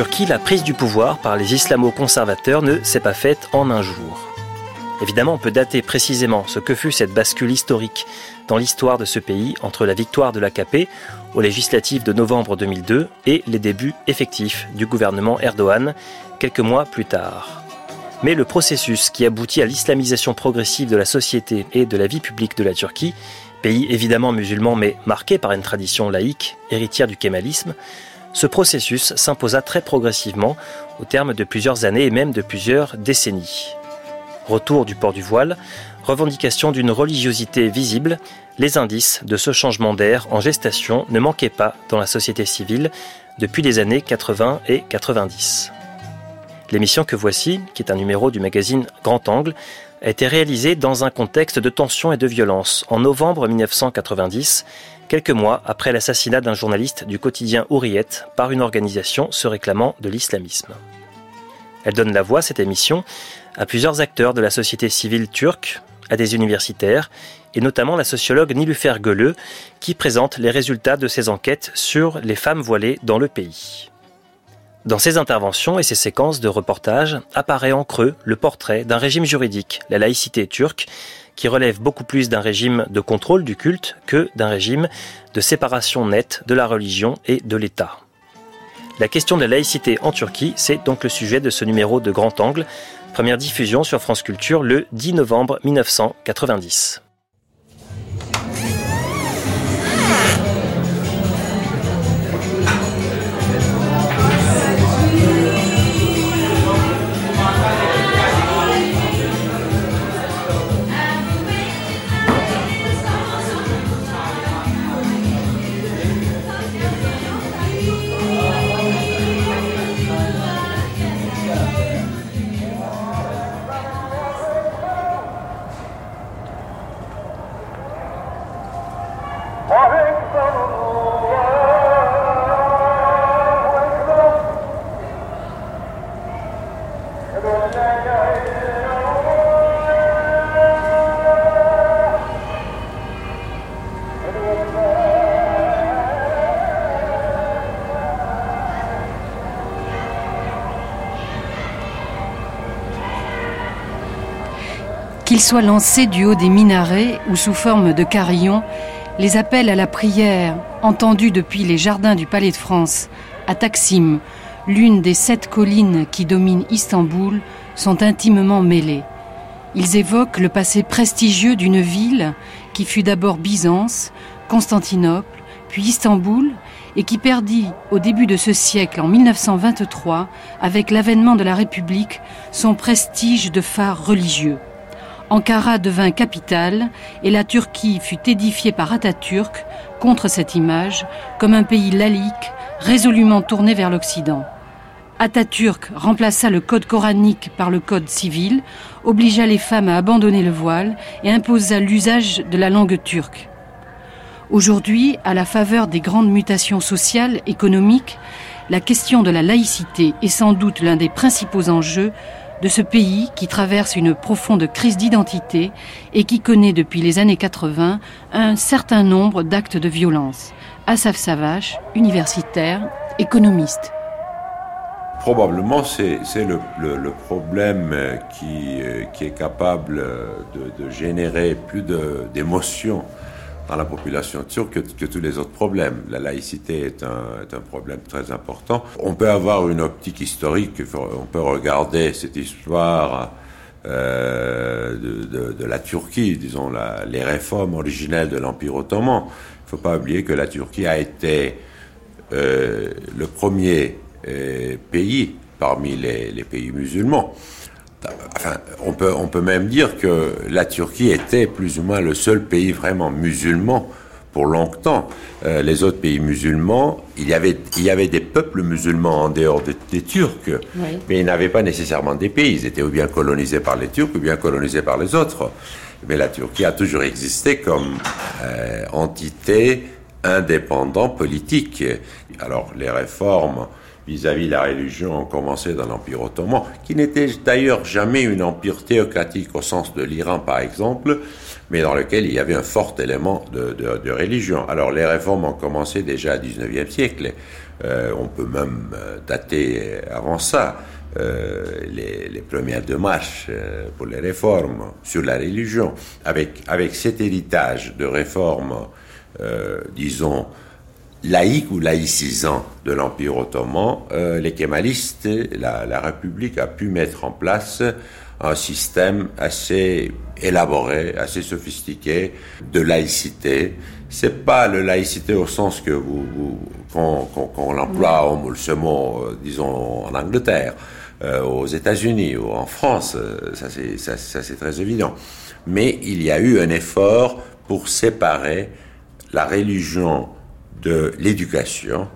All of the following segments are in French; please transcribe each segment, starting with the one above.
Turquie, la prise du pouvoir par les islamo-conservateurs ne s'est pas faite en un jour. Évidemment, on peut dater précisément ce que fut cette bascule historique dans l'histoire de ce pays entre la victoire de l'AKP aux législatives de novembre 2002 et les débuts effectifs du gouvernement Erdogan quelques mois plus tard. Mais le processus qui aboutit à l'islamisation progressive de la société et de la vie publique de la Turquie, pays évidemment musulman mais marqué par une tradition laïque, héritière du kémalisme, ce processus s'imposa très progressivement au terme de plusieurs années et même de plusieurs décennies. Retour du port du voile, revendication d'une religiosité visible, les indices de ce changement d'air en gestation ne manquaient pas dans la société civile depuis les années 80 et 90. L'émission que voici, qui est un numéro du magazine Grand Angle, a été réalisée dans un contexte de tension et de violence en novembre 1990 quelques mois après l'assassinat d'un journaliste du quotidien Ouriette par une organisation se réclamant de l'islamisme. Elle donne la voix, cette émission, à plusieurs acteurs de la société civile turque, à des universitaires, et notamment la sociologue Nilufer Gölü, qui présente les résultats de ses enquêtes sur les femmes voilées dans le pays. Dans ces interventions et ces séquences de reportages apparaît en creux le portrait d'un régime juridique, la laïcité turque, qui relève beaucoup plus d'un régime de contrôle du culte que d'un régime de séparation nette de la religion et de l'État. La question de la laïcité en Turquie, c'est donc le sujet de ce numéro de Grand Angle, première diffusion sur France Culture le 10 novembre 1990. Qu'ils soient lancés du haut des minarets ou sous forme de carillons, les appels à la prière, entendus depuis les jardins du Palais de France, à Taksim, l'une des sept collines qui dominent Istanbul, sont intimement mêlés. Ils évoquent le passé prestigieux d'une ville qui fut d'abord Byzance, Constantinople, puis Istanbul, et qui perdit au début de ce siècle, en 1923, avec l'avènement de la République, son prestige de phare religieux. Ankara devint capitale et la Turquie fut édifiée par Atatürk contre cette image comme un pays laïque résolument tourné vers l'Occident. Atatürk remplaça le code coranique par le code civil, obligea les femmes à abandonner le voile et imposa l'usage de la langue turque. Aujourd'hui, à la faveur des grandes mutations sociales, économiques, la question de la laïcité est sans doute l'un des principaux enjeux de ce pays qui traverse une profonde crise d'identité et qui connaît depuis les années 80 un certain nombre d'actes de violence. Asaf Savache, universitaire, économiste. Probablement, c'est le, problème qui, qui, est capable de, de générer plus d'émotions la population turque que, tous les autres problèmes. La laïcité est un, est un, problème très important. On peut avoir une optique historique, on peut regarder cette histoire euh, de, de, la Turquie, disons les réformes originelles de l'Empire ottoman. Il ne faut pas oublier que la Turquie a été euh, le premier euh, pays parmi les pays musulmans Enfin, on peut, on peut même dire que la Turquie était plus ou moins le seul pays vraiment musulman pour longtemps. Euh, les autres pays musulmans, il y avait, il y avait des peuples musulmans en dehors des, Turcs, mais ils n'avaient pas nécessairement des pays. Ils étaient ou bien colonisés par les Turcs ou bien colonisés par les autres. Mais la Turquie a toujours existé comme euh, entité indépendante politique. Alors les réformes vis-à-vis de la religion ont commencé dans l'Empire ottoman, qui n'était d'ailleurs jamais un empire théocratique au sens de l'Iran par exemple, mais dans lequel il y avait un fort élément de, religion. Alors les réformes ont commencé déjà au XIXe siècle, euh, on peut même euh, dater avant ça. Euh, les, premières démarches pour les réformes sur la religion, avec, avec cet héritage de réformes, disons, laïques ou laïcisants de l'Empire ottoman, euh, les kémalistes, la, la République a pu mettre en place un système assez élaboré, assez sophistiqué de laïcité. C'est pas le laïcité au sens que vous, vous qu'on l'emploie ce mot, euh, disons en Angleterre, euh, aux États-Unis ou en France, ça c'est ça, ça c'est très évident. Mais il y a eu un effort pour séparer la religion de l'éducation,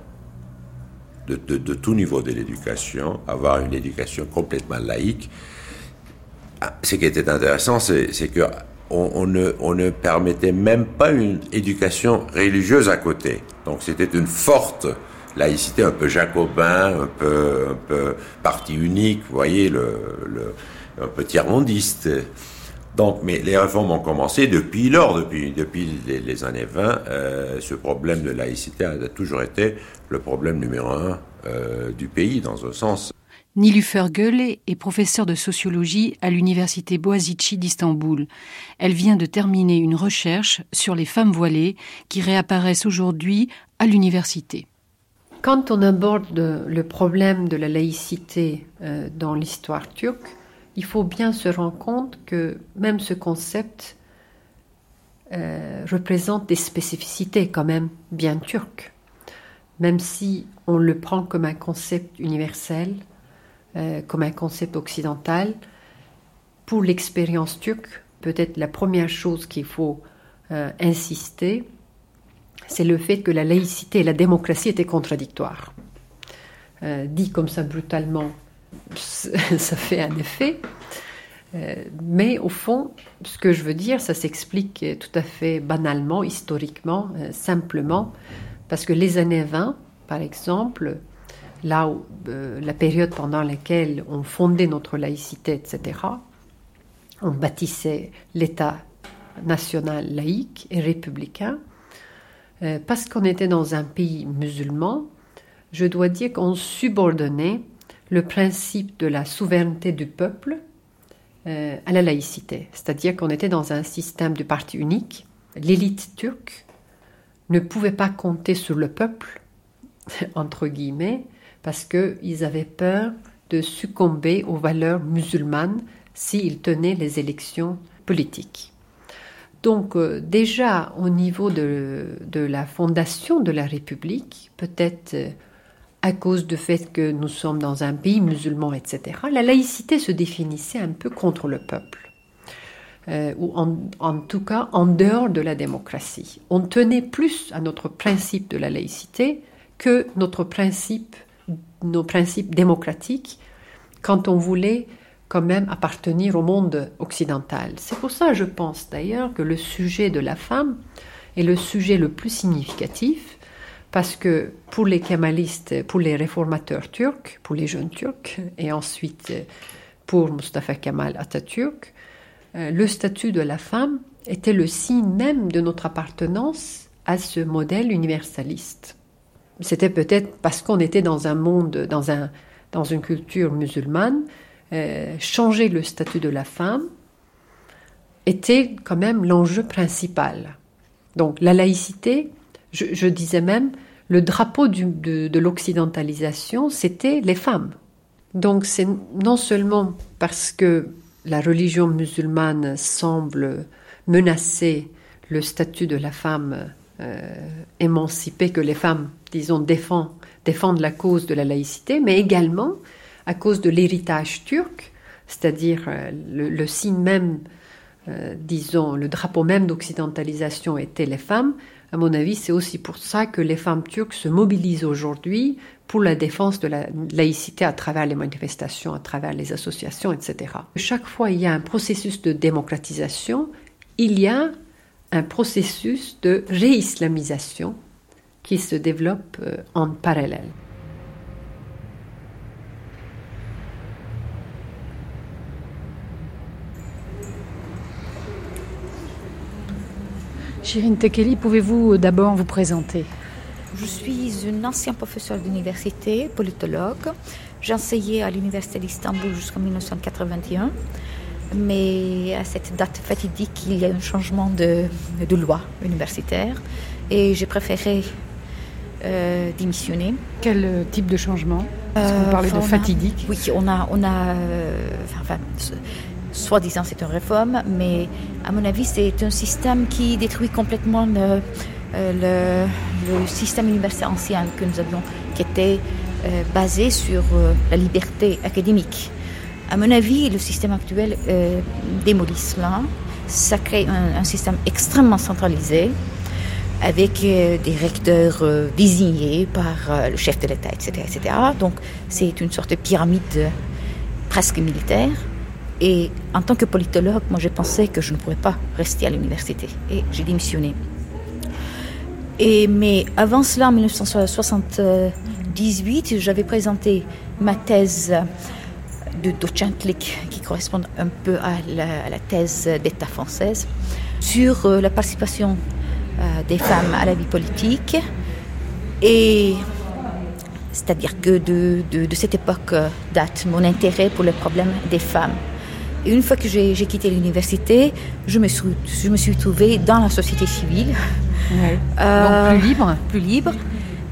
de, de, tout niveau de l'éducation, avoir une éducation complètement laïque ah, ce qui était intéressant, c'est que on, ne, on, ne, permettait même pas une éducation religieuse à côté. Donc c'était une forte laïcité, un peu jacobin, un peu, un peu parti unique, vous voyez, le, le, un peu tiers-mondiste. Donc, mais les réformes ont commencé depuis lors, depuis, depuis les, années 20. Euh, ce problème de laïcité a toujours été le problème numéro un euh, du pays, dans un sens. Nilüfer Göle est professeure de sociologie à l'université Boğaziçi d'Istanbul. Elle vient de terminer une recherche sur les femmes voilées qui réapparaissent aujourd'hui à l'université. Quand on aborde le problème de la laïcité euh, dans l'histoire turque, il faut bien se rendre compte que même ce concept euh, représente des spécificités quand même bien turques. Même si on le prend comme un concept universel, euh, comme un concept occidental. Pour l'expérience turque, peut-être la première chose qu'il faut euh, insister, c'est le fait que la laïcité et la démocratie étaient contradictoires. Dit comme ça brutalement, ça fait un effet. mais au fond, ce que je veux dire, ça s'explique tout à fait banalement, historiquement, simplement, parce que les années 20, par exemple, là où euh, la période pendant laquelle on fondait notre laïcité, etc., on bâtissait l'État national laïque et républicain, euh, parce qu'on était dans un pays musulman, je dois dire qu'on subordonnait le principe de la souveraineté du peuple euh, à la laïcité, c'est-à-dire qu'on était dans un système de parti unique. L'élite turque ne pouvait pas compter sur le peuple, entre guillemets, parce qu'ils avaient peur de succomber aux valeurs musulmanes s'ils tenaient les élections politiques. Donc euh, déjà au niveau de, de, la fondation de la République, peut-être euh, à cause du fait que nous sommes dans un pays musulman, etc., la laïcité se définissait un peu contre le peuple, euh, ou en, en, tout cas en dehors de la démocratie. On tenait plus à notre principe de la laïcité que notre principe nos principes démocratiques quand on voulait quand même appartenir au monde occidental. C'est pour ça, je pense d'ailleurs, que le sujet de la femme est le sujet le plus significatif, parce que pour les pour les réformateurs turcs, pour les jeunes turcs, et ensuite pour Mustafa Kemal Atatürk, euh, le statut de la femme était le signe même de notre appartenance à ce modèle universaliste c'était peut-être parce qu'on était dans un monde, dans, un, dans une culture musulmane, euh, changer le statut de la femme était quand même l'enjeu principal. Donc la laïcité, je, disais même, le drapeau de, de l'occidentalisation, c'était les femmes. Donc c'est non seulement parce que la religion musulmane semble menacer le statut de la femme euh, émancipée que les femmes disons, défend, défendent la cause de la laïcité, mais également à cause de l'héritage turc, c'est-à-dire le, signe même, disons, le drapeau même d'occidentalisation était les femmes, à mon avis, c'est aussi pour ça que les femmes turques se mobilisent aujourd'hui pour la défense de la laïcité à travers les manifestations, à travers les associations, etc. Chaque fois il y a un processus de démocratisation, il y a un processus de réislamisation qui se développe euh, en parallèle. Shirin Tekeli, pouvez-vous d'abord vous présenter? Je suis une ancienne professeure d'université, politologue. J'ai enseigné à l'Université d'Istanbul jusqu'en 1981. Mais à cette date fatidique, il y a un changement de, loi universitaire et j'ai préféré euh, démissionner. Quel type de changement? Parce vous parlez de fatidique. oui, on a, on a euh, enfin, soi-disant c'est une réforme, mais à mon avis c'est un système qui détruit complètement le, euh, système universitaire ancien que nous avions, qui était euh, basé sur euh, la liberté académique. À mon avis, le système actuel démolit cela. Ça crée un, système extrêmement centralisé avec des recteurs désignés par le chef de l'État, etc., etc. Donc c'est une sorte de pyramide presque militaire. Et en tant que politologue, moi, j'ai pensé que je ne pourrais pas rester à l'université. Et j'ai démissionné. Mais avant cela, en 1978, j'avais présenté ma thèse de docentlik, qui correspond un peu à la, thèse d'État française, sur euh, la participation euh, des femmes à la vie politique. Et c'est-à-dire que de, de, de cette époque euh, date mon intérêt pour le problème des femmes. Et une fois que j'ai quitté l'université, je me, suis, je me suis trouvée dans la société civile. Euh, Donc plus libre Plus libre.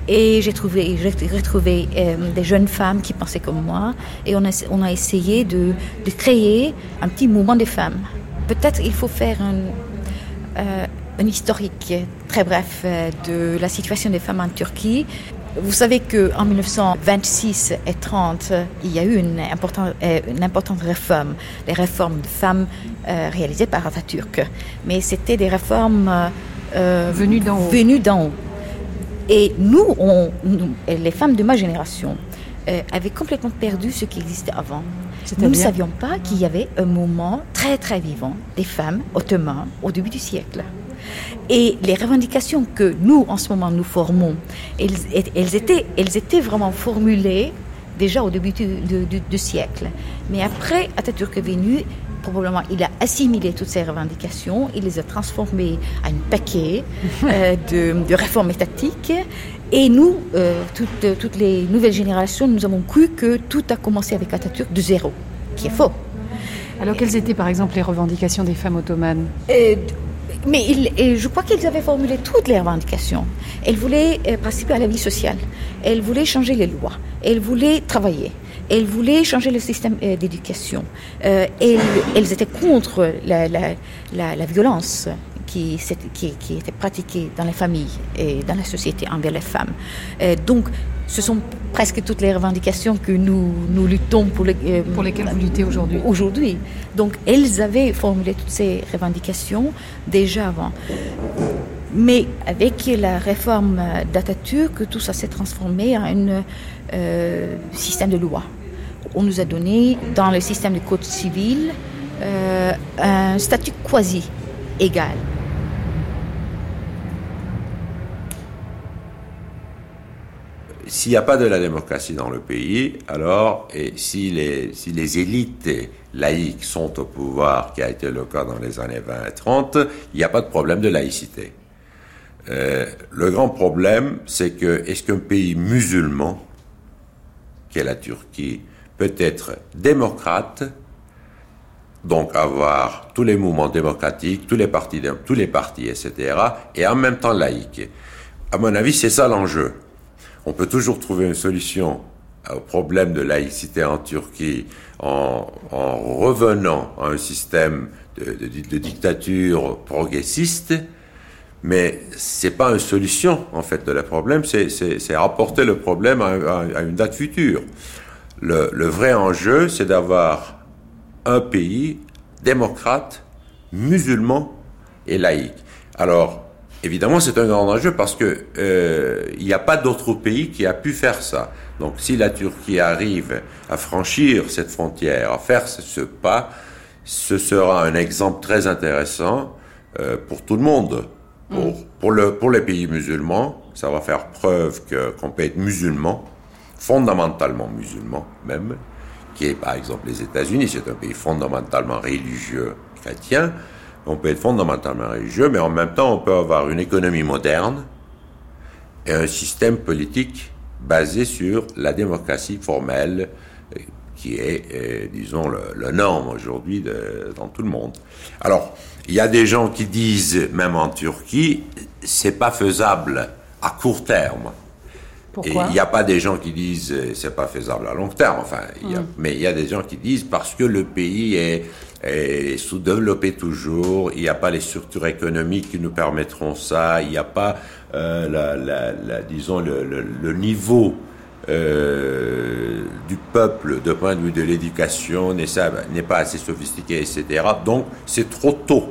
Et j'ai trouvé, retrouvé euh, des jeunes femmes qui pensaient comme moi. Et on a, on a essayé de, de créer un petit mouvement des femmes. Peut-être il faut faire un, euh, un historique très bref de la situation des femmes en Turquie. Vous savez qu'en 1926 et 30, il y a eu une importante, euh, une importante réforme, les réformes de femmes euh, réalisées par Atatürk. Mais c'était des réformes euh, venues d'en haut. Venues d'en haut. Et nous, on, les femmes de ma génération, avaient complètement perdu ce qui existait avant. Nous ne savions pas qu'il y avait un moment très très vivant des femmes ottomanes au début du siècle. Et les revendications que nous, en ce moment, nous formons, elles, étaient, elles étaient vraiment formulées déjà au début du, siècle. Mais après, Atatürk est venu, probablement, il a assimilé toutes ces revendications, il les a transformées en un paquet euh, de, réformes étatiques. Et nous, euh, toutes, toutes, les nouvelles générations, nous avons cru que tout a commencé avec Atatürk de zéro, qui est faux. Alors, quelles étaient par exemple les revendications des femmes ottomanes? Euh, mais je crois qu'ils avaient formulé toutes les revendications. Elles voulaient euh, participer à la vie sociale. Elles voulaient changer les lois. Elles voulaient travailler. Elles voulaient changer le système euh, d'éducation. Euh, elles, étaient contre la, violence qui, était pratiquée dans les familles et dans la société envers les femmes. donc, ce sont presque toutes les revendications que nous, nous luttons pour, les, euh, pour lesquelles vous luttez aujourd'hui. Aujourd'hui. Donc, elles avaient formulé toutes ces revendications déjà avant. Mais avec la réforme d'Atatürk, tout ça s'est transformé en un euh, système de loi. On nous a donné, dans le système de code civil, euh, un statut quasi égal. S'il n'y a pas de la démocratie dans le pays, alors, et si les, élites laïques sont au pouvoir, qui a été le cas dans les années 20 et 30, il n'y a pas de problème de laïcité. Euh, le grand problème, c'est que est-ce qu'un pays musulman, qui est la Turquie, peut être démocrate, donc avoir tous les mouvements démocratiques, tous les partis, tous les partis, etc., et en même temps laïque? À mon avis, c'est ça l'enjeu on peut toujours trouver une solution au problème de laïcité en Turquie en, revenant à un système de, dictature progressiste, mais c'est pas une solution en fait de la problème, c'est rapporter le problème à, une date future. Le, vrai enjeu, c'est d'avoir un pays démocrate, musulman et laïque. Alors, évidemment, c'est un grand enjeu parce que euh, il n'y a pas d'autre pays qui a pu faire ça. Donc, si la Turquie arrive à franchir cette frontière, à faire ce pas, ce sera un exemple très intéressant euh, pour tout le monde. Pour, mm. pour, le, pour les pays musulmans, ça va faire preuve qu'on peut être musulman, fondamentalement musulman même, qui est par exemple les États-Unis, c'est un pays fondamentalement religieux chrétien. On peut être fondamentalement religieux, mais en même temps, on peut avoir une économie moderne et un système politique basé sur la démocratie formelle, euh, qui est, euh, disons, le, norme aujourd'hui dans tout le monde. Alors, il y a des gens qui disent, même en Turquie, c'est pas faisable à court terme. Pourquoi? il n'y a pas des gens qui disent euh, c'est pas faisable à long terme, enfin, y a, hmm. mais il y a des gens qui disent parce que le pays est, sous-développé toujours, il n'y a pas les structures économiques qui nous permettront ça, il n'y a pas, euh, la, disons, le, niveau euh, du peuple de point de vue de l'éducation n'est pas assez sophistiqué, etc. Donc c'est trop tôt.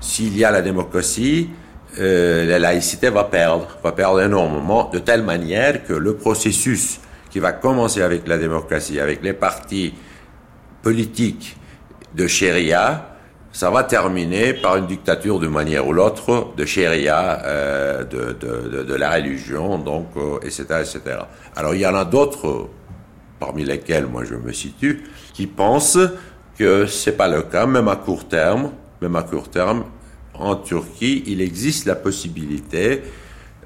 S'il y a la démocratie, euh, la laïcité va perdre, va perdre énormément, de telle manière que le processus qui va commencer avec la démocratie, avec les partis politiques de Sharia, ça va terminer par une dictature de manière ou l'autre de Sharia, euh, de, de, la religion, donc, euh, etc., etc. Alors il y en a d'autres, parmi lesquels moi je me situe, qui pensent que c'est pas le cas, même à court terme, même à court terme, en Turquie, il existe la possibilité,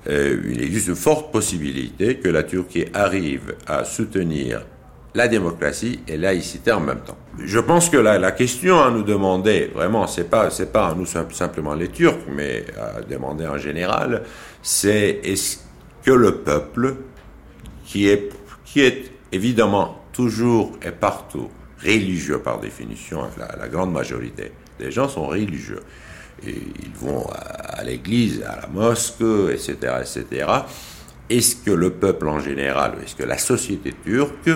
euh, il existe une forte possibilité que la Turquie arrive à soutenir la démocratie et laïcité en même temps. Je pense que la, la question à nous demander, vraiment, c'est pas pas à nous simplement les Turcs, mais à demander en général, c'est est-ce que le peuple, qui est qui est évidemment toujours et partout religieux par définition, la, la grande majorité des gens sont religieux et ils vont à, l'église, à la mosquée, etc., etc. Est-ce que le peuple en général, est-ce que la société turque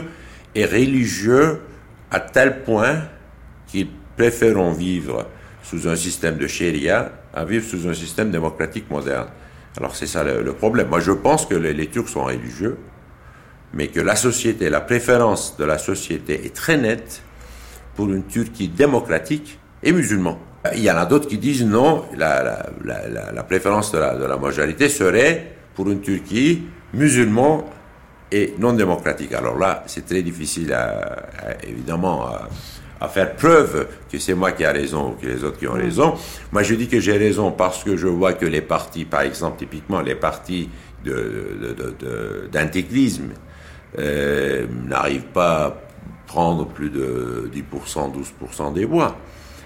est religieux à tel point qu'ils préfèrent vivre sous un système de sharia à vivre sous un système démocratique moderne Alors c'est ça le, problème. Moi je pense que les, Turcs sont religieux, mais que la société, la préférence de la société est très nette pour une Turquie démocratique et musulmane. Il y en a d'autres qui disent non, la, préférence de la, majorité serait pour une Turquie musulmane et non démocratique. Alors là, c'est très difficile, à, évidemment, à, faire preuve que c'est moi qui ai raison ou que les autres qui ont raison. Moi, je dis que j'ai raison parce que je vois que les partis, par exemple, typiquement les partis d'intégrisme, euh, n'arrivent pas à prendre plus de 10%, 12% des voix.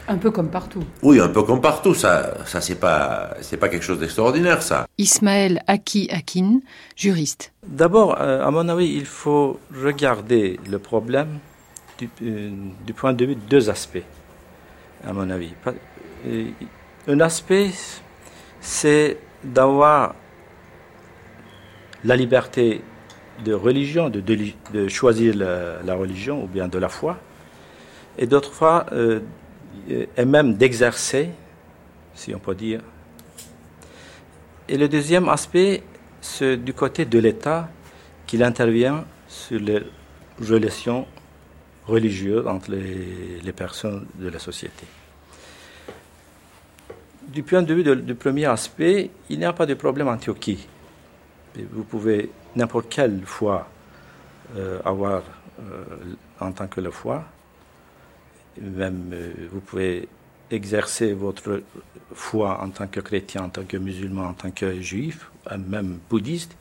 Un peu comme partout. Oui, un peu comme partout. Ça, ça c'est pas, c'est pas quelque chose d'extraordinaire, ça. Ismaël Aki Akin, juriste. D'abord, euh, à mon avis, il faut regarder le problème du, euh, du, point de vue de deux aspects, à mon avis. Euh, un aspect, c'est d'avoir la liberté de religion, de, de, choisir la, la, religion ou bien de la foi, et d'autre part, et même d'exercer, si on peut dire. Et le deuxième aspect, c'est du côté de l'État qu'il intervient sur les relations religieuses entre les, personnes de la société. Du point de vue du premier aspect, il n'y a pas de problème en Turquie. Vous pouvez n'importe quelle foi euh, avoir euh, en tant que la foi, même euh, vous pouvez exercer votre foi en tant que chrétien, en tant que musulman, en tant que juif, euh, même bouddhiste.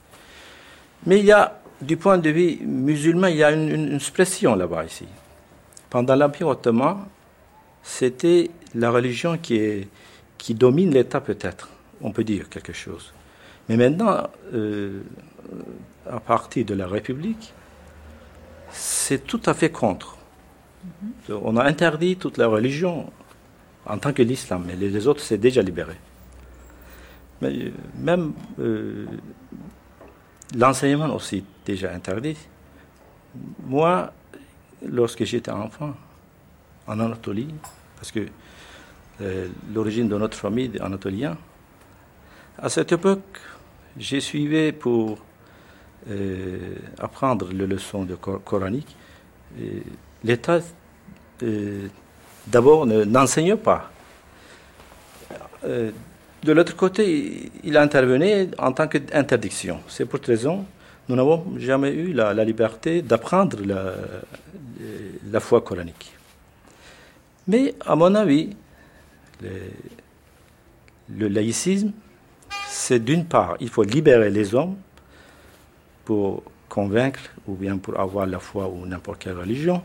Mais il y a, du point de vue musulman, il y a une, une là-bas ici. Pendant l'Empire ottoman, c'était la religion qui, qui domine l'État peut-être, on peut dire quelque chose. Mais maintenant, euh, à partir de la République, c'est tout à fait contre. On a interdit toute la religion en tant que l'islam, mais les autres, c'est déjà libéré. Mais euh, même euh, l'enseignement aussi déjà interdit. Moi, lorsque j'étais enfant, en Anatolie, parce que euh, l'origine de notre famille est anatolienne. À cette époque, j'ai suivi pour apprendre les leçons de coranique. L'État, euh, d'abord, n'enseigne pas. de l'autre côté, il a intervenu en tant qu'interdiction. C'est pour cette raison nous n'avons jamais eu la, liberté d'apprendre la, la, foi coranique. Mais à mon avis, le, laïcisme, c'est d'une part, il faut libérer les hommes pour convaincre ou bien pour avoir la foi ou n'importe quelle religion,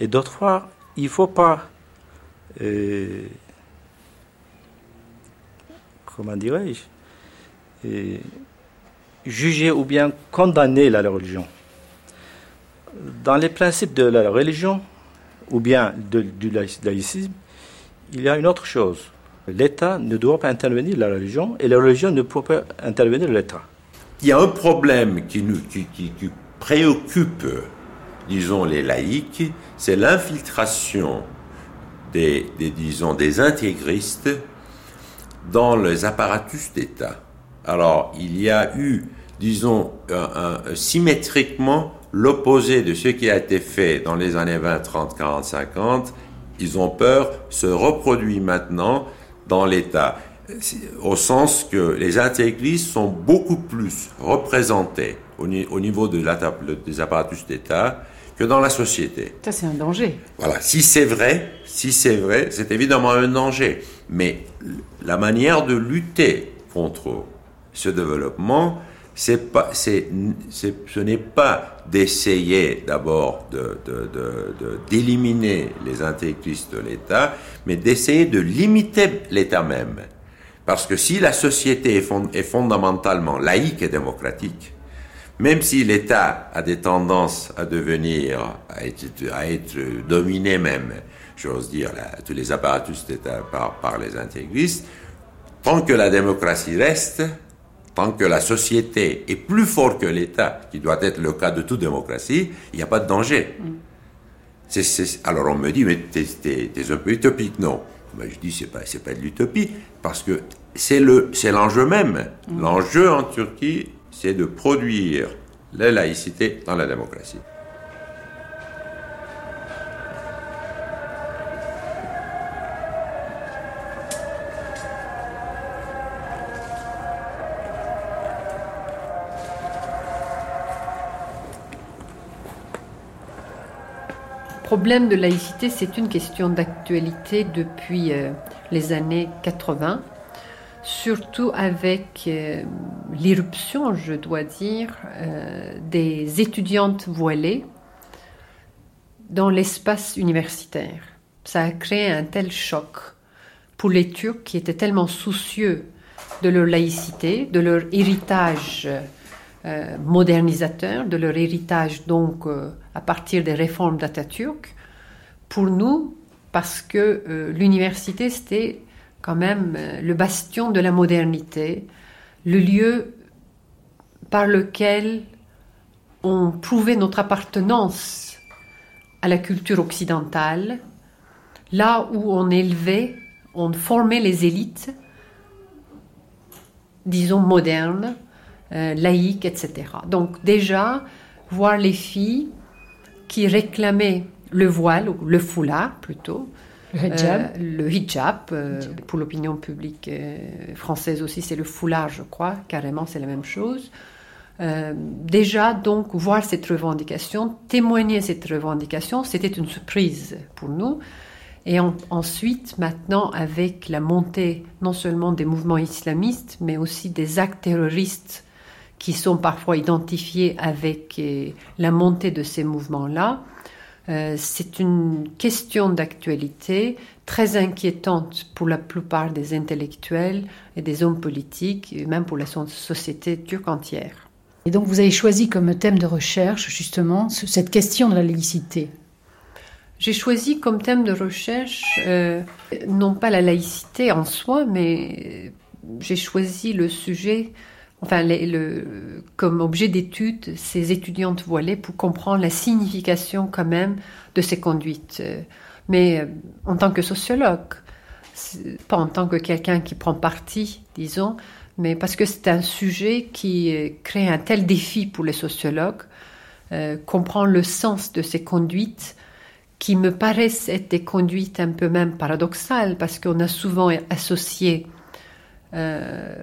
et d'autre part, il ne faut pas, euh, comment dirais-je, euh, juger ou bien condamner la religion. Dans les principes de la religion, ou bien du laïcisme, il y a une autre chose. L'État ne doit pas intervenir la religion et la religion ne peut pas intervenir l'État. Il y a un problème qui, nous, qui, préoccupe, disons, les laïcs, c'est l'infiltration des, disons, des intégristes dans les apparatus d'État. Alors, il y a eu, disons, symétriquement l'opposé de ce qui a été fait dans les années 20, 30, 40, 50. Ils ont peur, se reproduit maintenant dans l'État, au sens que les intégristes sont beaucoup plus représentés au, niveau de des apparatus d'État que dans la société. Ça, c'est un danger. Voilà. Si c'est vrai, si c'est vrai, c'est évidemment un danger. Mais la manière de lutter contre ce développement, c'est pas, c'est, ce n'est pas d'essayer d'abord de, d'éliminer les intégristes de l'État, mais d'essayer de limiter l'État même. Parce que si la société est, est fondamentalement laïque et démocratique, même si l'État a des tendances à devenir, à être, à être dominé même, j'ose dire, tous les apparatus d'État par, par les intégristes, tant que la démocratie reste, tant que la société est plus forte que l'État, qui doit être le cas de toute démocratie, il n'y a pas de danger. Mm. alors on me dit, mais t'es un peu utopique. Non. Ben, je dis, c'est pas, pas de l'utopie, parce que c'est l'enjeu même. Mm. L'enjeu en Turquie, c'est de produire la laïcité dans la démocratie. problème de laïcité, c'est une question d'actualité depuis euh, les années 80, surtout avec euh, l'irruption, je dois dire, euh, des étudiantes voilées dans l'espace universitaire. Ça a créé un tel choc pour les Turcs qui étaient tellement soucieux de leur laïcité, de leur héritage euh, modernisateur, de leur héritage donc à partir des réformes d'Atatürk, pour nous, parce que l'université c'était quand même le bastion de la modernité, le lieu par lequel on prouvait notre appartenance à la culture occidentale, là où on élevait, on formait les élites, disons modernes, euh, laïque, etc. Donc déjà, voir les filles qui réclamaient le voile, ou le foulard plutôt, le hijab, euh, le hijab euh, pour l'opinion publique française aussi, c'est le foulard, je crois, carrément, c'est la même chose. déjà, donc, voir cette revendication, témoigner cette revendication, c'était une surprise pour nous. Et ensuite, maintenant, avec la montée non seulement des mouvements islamistes, mais aussi des actes terroristes qui sont parfois identifiés avec euh, la montée de ces mouvements-là. Euh, c'est une question d'actualité très inquiétante pour la plupart des intellectuels et des hommes politiques, et même pour la société turque entière. Et donc vous avez choisi comme thème de recherche justement cette question de la laïcité. J'ai choisi comme thème de recherche euh, non pas la laïcité en soi, mais j'ai choisi le sujet enfin, comme objet d'étude ces étudiantes voilées pour comprendre la signification quand même de ces conduites. mais euh, en tant que sociologue, pas en tant que quelqu'un qui prend parti, disons, mais parce que c'est un sujet qui euh, crée un tel défi pour les sociologues, euh, comprendre le sens de ces conduites qui me paraissent être des conduites un peu même paradoxales, parce qu'on a souvent associé euh,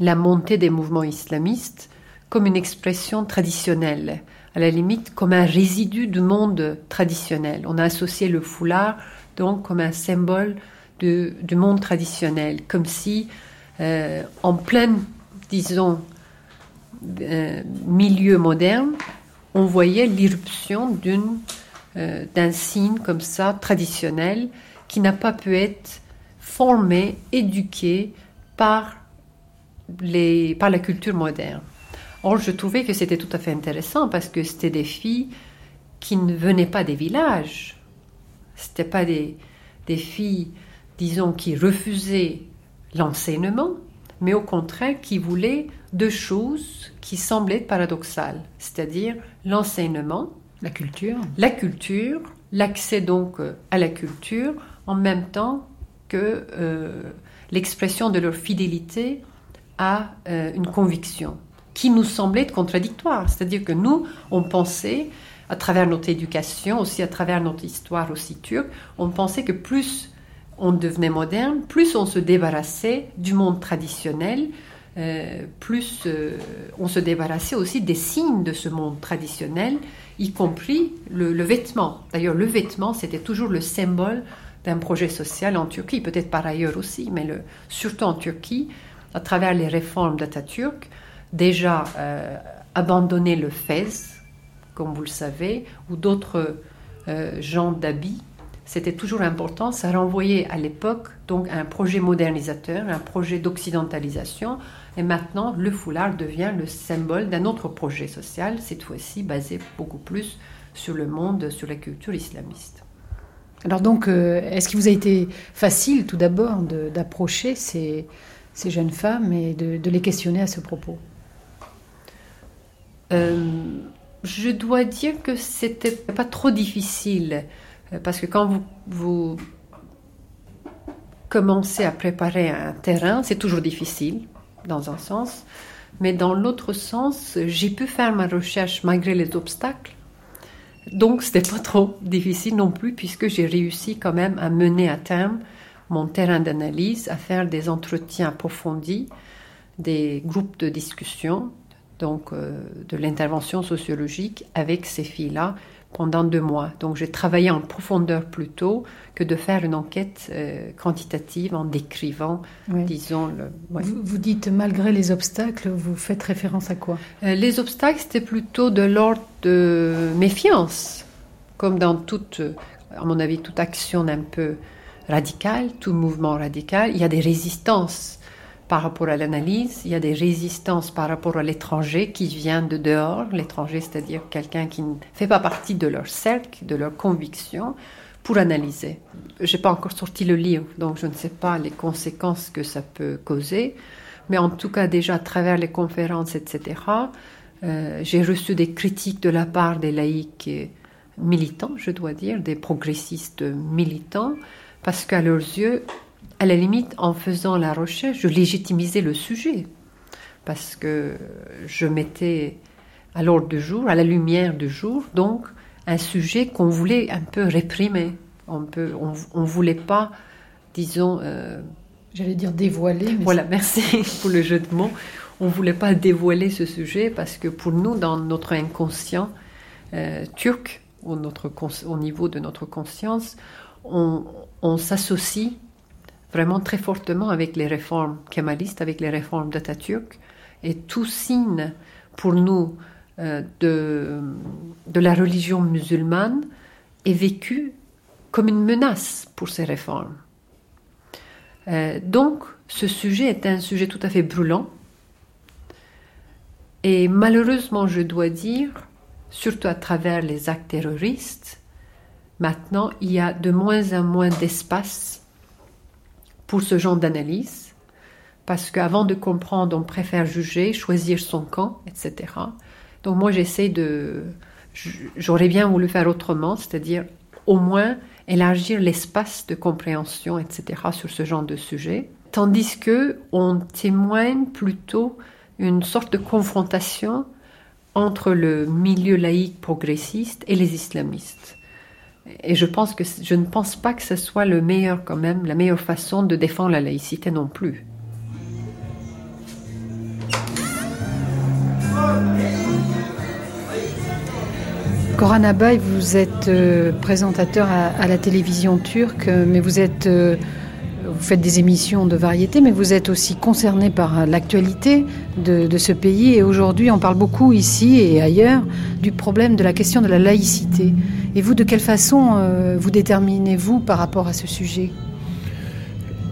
la montée des mouvements islamistes comme une expression traditionnelle, à la limite comme un résidu du monde traditionnel. On a associé le foulard donc comme un symbole du monde traditionnel, comme si euh, en plein, disons, euh, milieu moderne, on voyait l'irruption euh, d'un signe comme ça traditionnel qui n'a pas pu être formé, éduqué par, les, par la culture moderne. Or, je trouvais que c'était tout à fait intéressant parce que c'était des filles qui ne venaient pas des villages. C'était pas des, des filles, disons, qui refusaient l'enseignement, mais au contraire qui voulaient deux choses qui semblaient paradoxales, c'est-à-dire l'enseignement, la culture, la culture, l'accès donc à la culture, en même temps que euh, l'expression de leur fidélité à euh, une conviction qui nous semblait être contradictoire. C'est-à-dire que nous, on pensait, à travers notre éducation, aussi à travers notre histoire aussi turque, on pensait que plus on devenait moderne, plus on se débarrassait du monde traditionnel, euh, plus on se débarrassait aussi des signes de ce monde traditionnel, y compris le, vêtement. D'ailleurs, le vêtement, c'était toujours le symbole d'un projet social en Turquie, peut-être par ailleurs aussi, mais surtout en Turquie, à travers les réformes d'Atatürk, déjà euh, abandonner le fez, comme vous le savez, ou d'autres euh, genres d'habits, c'était toujours important. Ça renvoyait à l'époque donc un projet modernisateur, un projet d'occidentalisation. Et maintenant, le foulard devient le symbole d'un autre projet social, cette fois-ci basé beaucoup plus sur le monde, sur la culture islamiste. Alors donc, euh, est-ce qu'il vous a été facile tout d'abord d'approcher ces, ces, jeunes femmes et de, les questionner à ce propos. Euh, Je dois dire que c'était pas trop difficile euh, parce que quand vous, vous commencez à préparer un terrain, c'est toujours difficile dans un sens, mais dans l'autre sens, j'ai pu faire ma recherche malgré les obstacles. Donc, c'était pas trop difficile non plus, puisque j'ai réussi quand même à mener à terme mon terrain d'analyse, à faire des entretiens approfondis, des groupes de discussion, donc euh, de l'intervention sociologique avec ces filles-là pendant deux mois. Donc j'ai travaillé en profondeur plutôt que de faire une enquête euh, quantitative en décrivant, disons. Le, vous, dites malgré les obstacles, vous faites référence à quoi? Euh, Les obstacles, c'était plutôt de l'ordre de méfiance, comme dans toute, à mon avis, toute action un peu radicale, tout mouvement radical, il y a des résistances par rapport à l'analyse, il y a des résistances par rapport à l'étranger qui vient de dehors, l'étranger c'est-à-dire quelqu'un qui ne fait pas partie de leur cercle, de leur conviction, pour analyser. Je n'ai pas encore sorti le livre, donc je ne sais pas les conséquences que ça peut causer, mais en tout cas déjà à travers les conférences, etc., euh, j'ai reçu des critiques de la part des laïcs militants, je dois dire, des progressistes militants, parce qu'à leurs yeux, à la limite, en faisant la recherche, je légitimisais le sujet. Parce que je mettais à l'ordre du jour, à la lumière du jour, donc un sujet qu'on voulait un peu réprimer. On ne on, voulait pas, disons. Euh, J'allais dire dévoiler. voilà, merci pour le jeu de mots. On ne voulait pas dévoiler ce sujet parce que pour nous, dans notre inconscient euh, turc, au, notre, au niveau de notre conscience, on, s'associe vraiment très fortement avec les réformes kémalistes, avec les réformes d'Atatürk, et tout signe pour nous euh, de, de la religion musulmane est vécu comme une menace pour ces réformes. Euh, donc, ce sujet est un sujet tout à fait brûlant. Et malheureusement, je dois dire, surtout à travers les actes terroristes, maintenant, il y a de moins en moins d'espace pour ce genre d'analyse, parce qu'avant de comprendre, on préfère juger, choisir son camp, etc. Donc moi, j'essaie de... J'aurais bien voulu faire autrement, c'est-à-dire au moins élargir l'espace de compréhension, etc., sur ce genre de sujet, tandis que on témoigne plutôt une sorte de confrontation entre le milieu laïque progressiste et les islamistes. Et je pense que je ne pense pas que ce soit le meilleur quand même, la meilleure façon de défendre la laïcité non plus. Koran Abay, vous êtes euh, présentateur à, la télévision turque, mais vous êtes, euh, vous faites des émissions de variété, mais vous êtes aussi concerné par l'actualité de, ce pays. Et aujourd'hui, on parle beaucoup ici et ailleurs du problème de la question de la laïcité. Et vous, de quelle façon euh, vous déterminez-vous par rapport à ce sujet?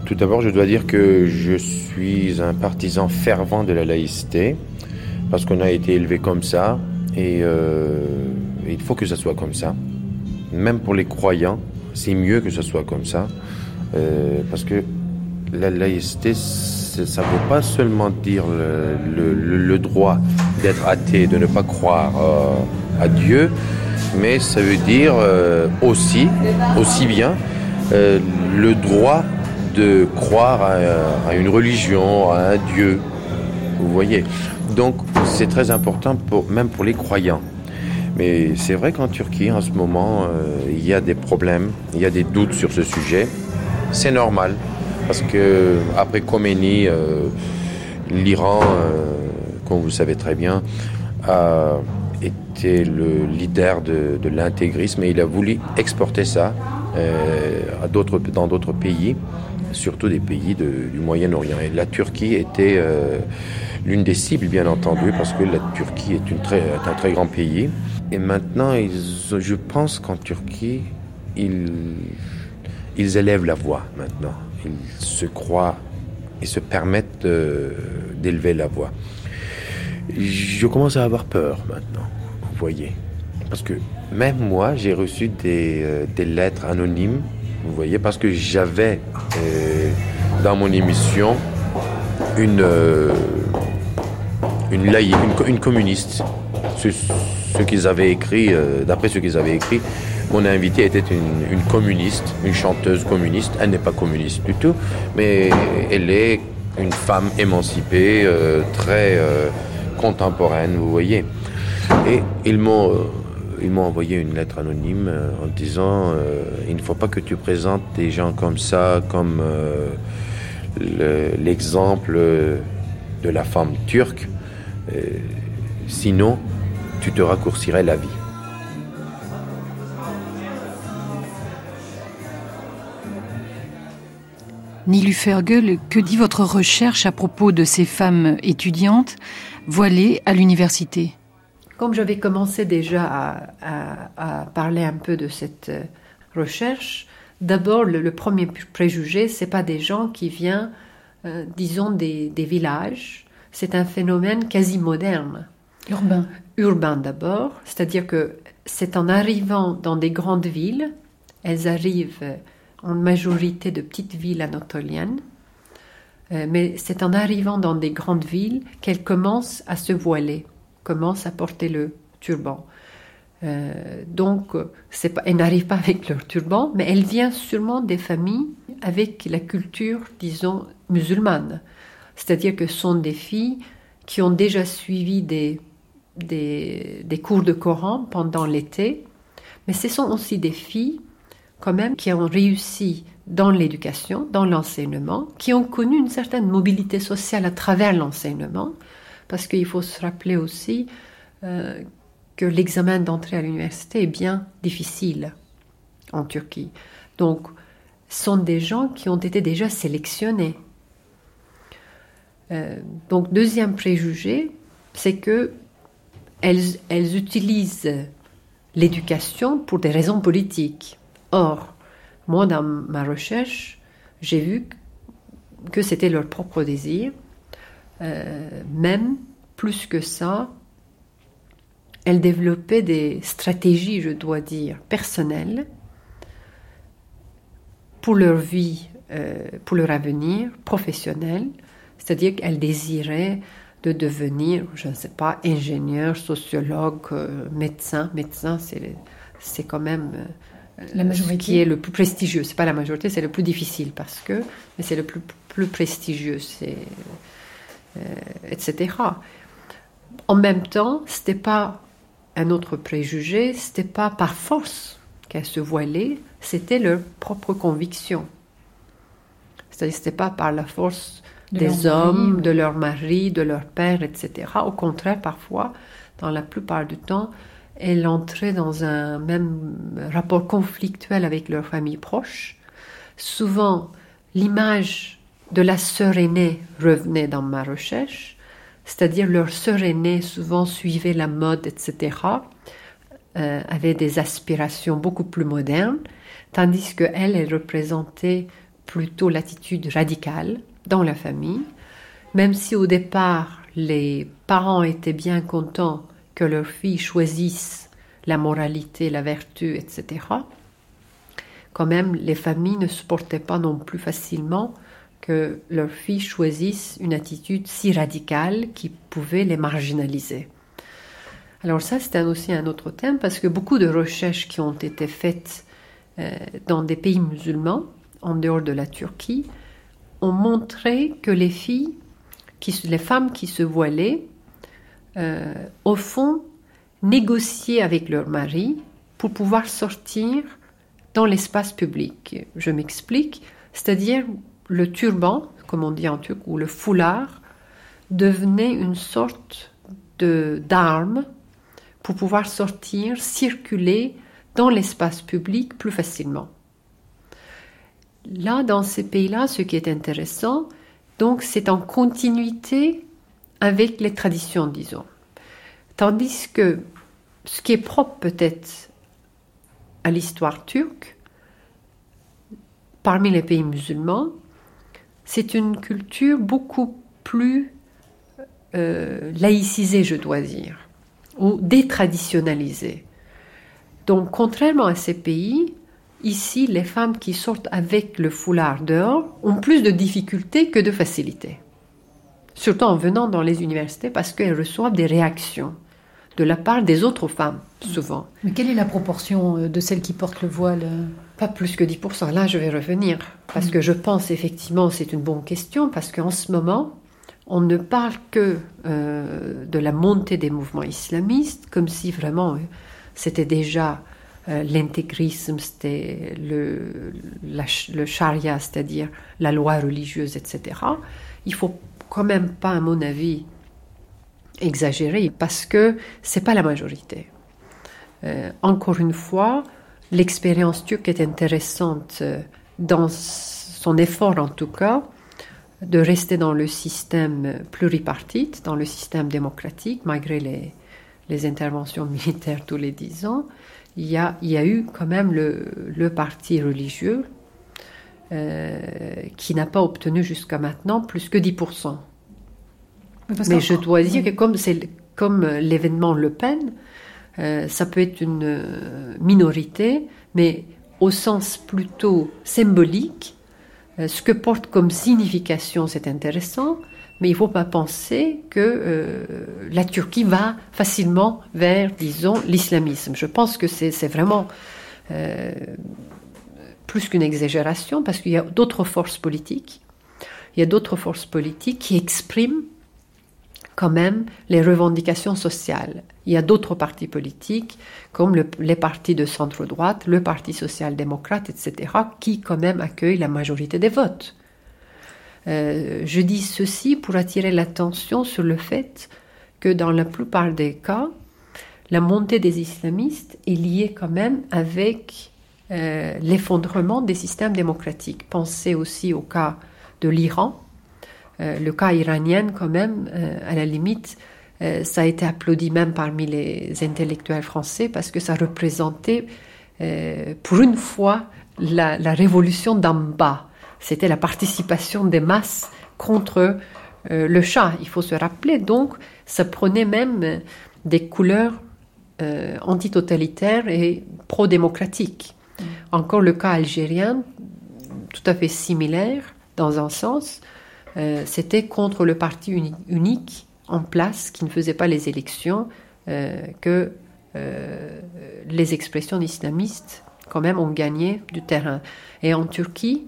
Tout d'abord, je dois dire que je suis un partisan fervent de la laïcité, parce qu'on a été élevé comme ça. Et il faut que ça soit comme ça. Même pour les croyants, c'est mieux que ce soit comme ça. Euh, parce que la laïcité, ça ne veut pas seulement dire le, droit d'être athée, de ne pas croire euh, à Dieu, mais ça veut dire euh, aussi, aussi bien, le droit de croire à, une religion, à un Dieu. Vous voyez? Donc c'est très important, même pour les croyants. Mais c'est vrai qu'en Turquie, en ce moment, il y a des problèmes, il y a des doutes sur ce sujet. C'est normal, parce que après Khomeini, euh, l'Iran, euh, comme vous savez très bien, a été le leader de, l'intégrisme et il a voulu exporter ça à d'autres, dans d'autres pays, surtout des pays du Moyen-Orient. Et la Turquie était l'une des cibles, bien entendu, parce que la Turquie est, un très grand pays. Et maintenant, je pense qu'en Turquie, ils, ils élèvent la voix maintenant. Ils se croient et se permettent d'élever la voix. Je commence à avoir peur maintenant, vous voyez. Parce que même moi, j'ai reçu des, euh, lettres anonymes, vous voyez, parce que j'avais euh, dans mon émission une, euh, une, laïque, une, communiste ce qu'ils avaient écrit, euh, d'après ce qu'ils avaient écrit, mon invité était une, communiste, une chanteuse communiste. Elle n'est pas communiste du tout, mais elle est une femme émancipée, euh, très euh, contemporaine, vous voyez. Et ils m'ont, ils m'ont envoyé une lettre anonyme en disant il ne faut pas que tu présentes des gens comme ça, comme l'exemple de la femme turque. sinon, tu te raccourcirais la vie. Nilufergel, que dit votre recherche à propos de ces femmes étudiantes voilées à l'université? Comme j'avais commencé déjà à, parler un peu de cette euh, recherche, d'abord le, premier préjugé, c'est pas des gens qui viennent, euh, disons, des, des villages. C'est un phénomène quasi moderne. Urbain urbain d'abord, c'est-à-dire que c'est en arrivant dans des grandes villes, elles arrivent en majorité de petites villes anatoliennes, euh, mais c'est en arrivant dans des grandes villes qu'elles commencent à se voiler, commencent à porter le turban. Euh, donc, pas, elles n'arrivent pas avec leur turban, mais elles viennent sûrement des familles avec la culture, disons, musulmane. C'est-à-dire que ce sont des filles qui ont déjà suivi des des, cours de Coran pendant l'été, mais ce sont aussi des filles quand même qui ont réussi dans l'éducation, dans l'enseignement, qui ont connu une certaine mobilité sociale à travers l'enseignement, parce qu'il faut se rappeler aussi euh, que l'examen d'entrée à l'université est bien difficile en Turquie. Donc, sont des gens qui ont été déjà sélectionnés. Euh, donc, deuxième préjugé, c'est que elles, utilisent l'éducation pour des raisons politiques. Or, moi, dans ma recherche, j'ai vu que c'était leur propre désir. Euh, même plus que ça, elles développaient des stratégies, je dois dire, personnelles pour leur vie, euh, pour leur avenir professionnel. C'est-à-dire qu'elles désiraient de devenir, je ne sais pas, ingénieur, sociologue, euh, médecin. Médecin, c'est quand même la majorité. qui est le plus prestigieux. C'est pas la majorité, c'est le plus difficile parce que, mais c'est le plus, plus prestigieux, c'est euh, etc. En même temps, c'était pas un autre préjugé, c'était pas par force qu'elles se voilaient, c'était leur propre conviction. C'est-à-dire, c'était pas par la force De des hommes, mari, de leur mari, de leur père, etc. Au contraire, parfois, dans la plupart du temps, elles entraient dans un même rapport conflictuel avec leur famille proche. Souvent, l'image de la sœur aînée revenait dans ma recherche, c'est-à-dire leur sœur aînée souvent suivait la mode, etc., euh, avait des aspirations beaucoup plus modernes, tandis qu'elle, elle représentait plutôt l'attitude radicale dans la famille, même si au départ les parents étaient bien contents que leur fille choisisse la moralité, la vertu, etc. Quand même, les familles ne supportaient pas non plus facilement que leur fille choisisse une attitude si radicale qui pouvait les marginaliser. Alors ça, c'est aussi un autre thème parce que beaucoup de recherches qui ont été faites euh, dans des pays musulmans, en dehors de la Turquie, ont montré que les filles, qui, les femmes qui se voilaient, euh, au fond, négociaient avec leur mari pour pouvoir sortir dans l'espace public. Je m'explique, c'est-à-dire le turban, comme on dit en turc, ou le foulard, devenait une sorte d'arme pour pouvoir sortir, circuler dans l'espace public plus facilement. Là, dans ces pays-là, ce qui est intéressant, donc c'est en continuité avec les traditions, disons. Tandis que ce qui est propre peut-être à l'histoire turque, parmi les pays musulmans, c'est une culture beaucoup plus euh, laïcisée, je dois dire, ou détraditionnalisée. Donc, contrairement à ces pays, ici, les femmes qui sortent avec le foulard dehors ont plus de difficultés que de facilité. Surtout en venant dans les universités parce qu'elles reçoivent des réactions de la part des autres femmes, souvent. Mais quelle est la proportion euh, de celles qui portent le voile euh Pas plus que 10%. Là, je vais revenir. Parce que je pense effectivement, c'est une bonne question, parce qu'en ce moment, on ne parle que euh, de la montée des mouvements islamistes, comme si vraiment c'était déjà euh, l'intégrisme, c'était le, la le charia, c'est-à-dire la loi religieuse, etc. Il faut quand même pas, à mon avis, exagérer, parce que c'est pas la majorité. Euh, encore une fois, l'expérience turque est intéressante euh, dans son effort, en tout cas, de rester dans le système pluripartite, dans le système démocratique, malgré les, interventions militaires tous les dix ans. Il y a, il y a eu quand même le, le parti religieux euh, qui n'a pas obtenu jusqu'à maintenant plus que 10%. Mais Mais je dois dire oui. que comme c'est comme euh, l'événement Le Pen, euh, ça peut être une minorité, mais au sens plutôt symbolique, euh, ce que porte comme signification, c'est intéressant, mais il ne faut pas penser que euh, la Turquie va facilement vers, disons, l'islamisme. Je pense que c'est c'est vraiment plus qu'une exagération, parce qu'il y a d'autres forces politiques, il y a d'autres forces politiques qui expriment quand même les revendications sociales. Il y a d'autres partis politiques, comme le- les partis de centre-droite, le Parti social-démocrate, etc., qui quand même accueillent la majorité des votes. Euh, je dis ceci pour attirer l'attention sur le fait que dans la plupart des cas, la montée des islamistes est liée quand même avec euh, l'effondrement des systèmes démocratiques. Pensez aussi au cas de l'Iran, euh, le cas iranien, quand même, euh, à la limite, ça a été applaudi même parmi les intellectuels français parce que ça représentait, pour une fois, la, révolution d'en bas. C'était la participation des masses contre le chat. Il faut se rappeler, donc, ça prenait même des couleurs euh, antitotalitaires et pro-démocratiques. Encore le cas algérien, tout à fait similaire dans un sens. Euh, c'était contre le parti uni- unique en place qui ne faisait pas les élections euh, que euh, les expressions islamistes quand même ont gagné du terrain. Et en Turquie,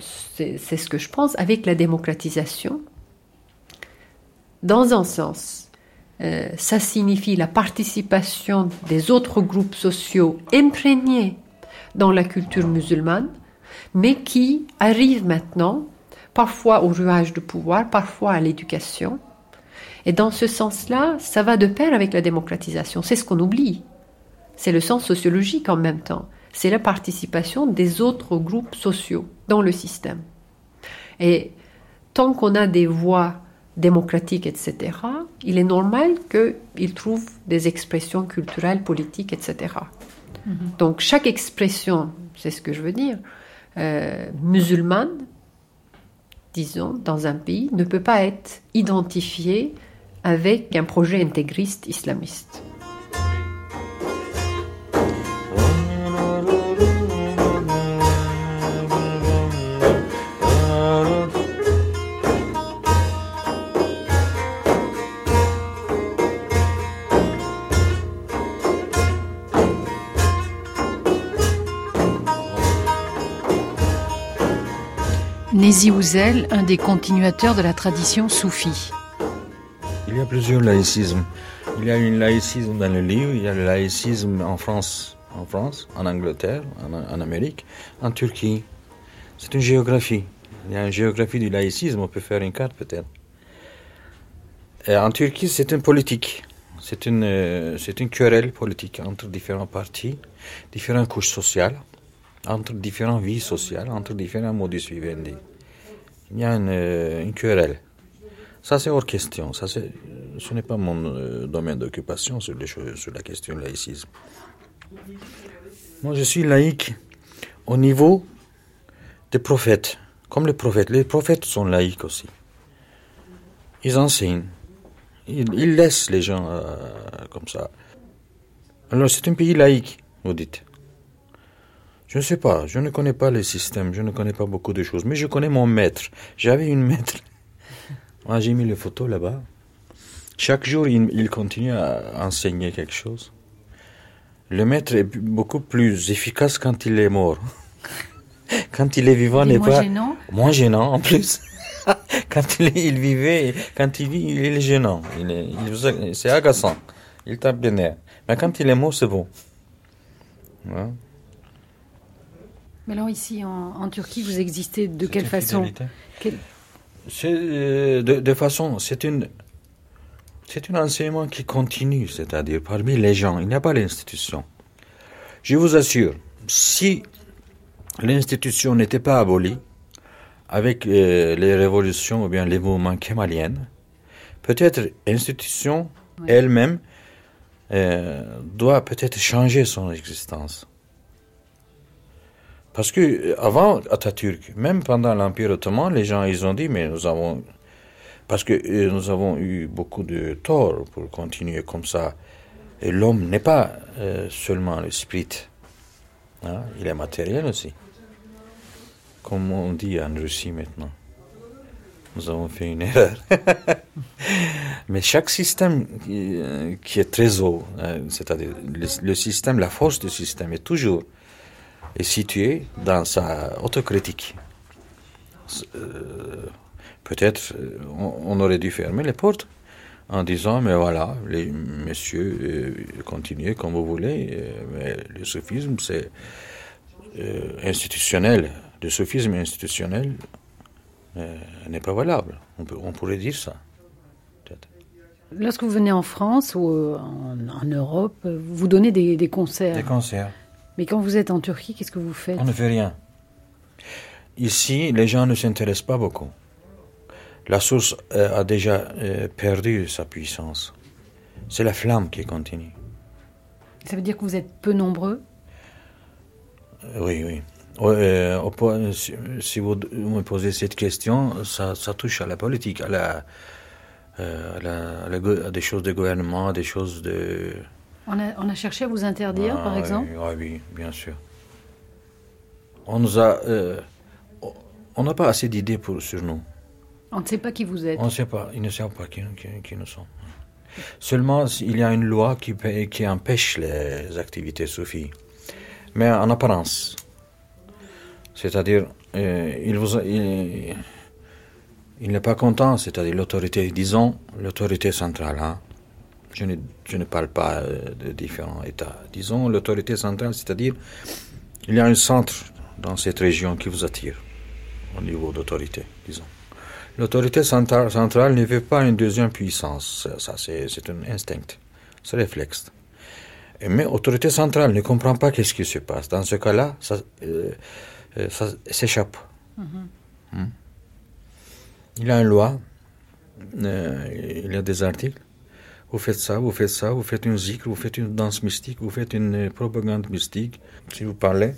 c'est ce que je pense, avec la démocratisation, dans un sens, ça signifie la participation des autres groupes sociaux imprégnés dans la culture musulmane, mais qui arrivent maintenant, parfois au ruage de pouvoir, parfois à l'éducation. Et dans ce sens-là, ça va de pair avec la démocratisation. C'est ce qu'on oublie. C'est le sens sociologique en même temps. C'est la participation des autres groupes sociaux dans le système. Et tant qu'on a des voix démocratiques, etc., il est normal qu'ils trouvent des expressions culturelles, politiques, etc. Mhm. Donc chaque expression, c'est ce que je veux dire, euh, musulmane, disons, dans un pays, ne peut pas être identifiée avec un projet intégriste islamiste. Nézi Ouzel, un des continuateurs de la tradition soufie. Il y a plusieurs laïcismes. Il y a un laïcisme dans le livre, il y a le laïcisme en France, en France, en Angleterre, en, Amérique, en Turquie. C'est une géographie. Il y a une géographie du laïcisme, on peut faire une carte peut-être. en Turquie, c'est une politique. C'est une, euh, c'est une querelle politique entre différents partis, différentes couches sociales, entre différentes vies sociales, entre différents modus vivendi il y a une, euh, querelle. Ça, c'est hors question. Ça, ce n'est pas mon euh, domaine d'occupation sur, sur la question laïcisme. Moi, je suis laïque au niveau des prophètes. Comme les prophètes. Les prophètes sont laïcs aussi. Ils enseignent. Ils, laissent les gens euh, comme ça. Alors, c'est un pays laïque, vous dites. Je ne sais pas, je ne connais pas les systèmes, je ne connais pas beaucoup de choses, mais je connais mon maître. J'avais une maître. Moi, j'ai mis les photos là-bas. Chaque jour, il, continue à enseigner quelque chose. Le maître est beaucoup plus efficace quand il est mort. Quand il est vivant, n'est pas gênant? moins gênant en plus. quand il, vivait, quand il vit, il est gênant. Il c'est agaçant. Il tape des nerfs. Mais quand il est mort, c'est bon. Mais alors ici, en, Turquie, vous existez de quelle façon? C'est euh, de, façon, c'est une, c'est un enseignement qui continue, c'est-à-dire parmi les gens, il n'y a pas l'institution. Je vous assure, si l'institution n'était pas abolie, avec euh, les révolutions ou bien les mouvements kémaliens, peut-être l'institution elle-même euh, doit peut-être changer son existence. Parce que euh, avant Atatürk, même pendant l'Empire ottoman, les gens ils ont dit mais nous avons parce que euh, nous avons eu beaucoup de tort pour continuer comme ça. Et l'homme n'est pas euh, seulement le spirit, hein, il est matériel aussi. Comme on dit en Russie maintenant. Nous avons fait une erreur. Mais chaque système qui, est très haut, c'est-à-dire le, système, la force du système est toujours est situé dans sa autocritique. Euh, peut-être euh, on, aurait dû fermer les portes en disant mais voilà, les messieurs, euh, continuez comme vous voulez, mais le sophisme c'est institutionnel. Le sophisme institutionnel n'est pas valable. On, peut, on pourrait dire ça. Lorsque vous venez en France ou en, Europe, vous donnez des, des concerts. Des concerts. Mais quand vous êtes en Turquie, qu'est-ce que vous faites On ne fait rien. Ici, les gens ne s'intéressent pas beaucoup. La source euh, a déjà euh, perdu sa puissance. C'est la flamme qui continue. Ça veut dire que vous êtes peu nombreux euh, Oui, oui. si, vous me posez cette question, ça, touche à la politique, à, la, à des choses de gouvernement, des choses de on a, cherché à vous interdire, par ah exemple oui, oui, bien sûr. On nous a. Euh, on n'a pas assez d'idées sur nous. On ne sait pas qui vous êtes. On ne sait pas. Ils ne savent pas qui, nous sommes. Seulement, il y a une loi qui, qui empêche les activités soufis. mais en apparence. C'est-à-dire, euh, il, vous, il, il n'est pas content, c'est-à-dire l'autorité, disons, l'autorité centrale. Hein. Je, ne, je ne parle pas euh, de différents États. Disons l'autorité centrale, c'est-à-dire, il y a un centre dans cette région qui vous attire au niveau d'autorité, disons. L'autorité centrale, centrale ne veut pas une deuxième puissance. Ça, c'est un instinct, c'est réflexe. Mais l'autorité centrale ne comprend pas qu'est-ce qui se passe. Dans ce cas-là, ça, euh, euh, ça s'échappe. Mm-hmm. Hmm? Il y a une loi, euh, il y a des articles. Vous faites ça, vous faites ça, vous faites une zikr, vous faites une danse mystique, vous faites une propagande mystique. Si vous parlez,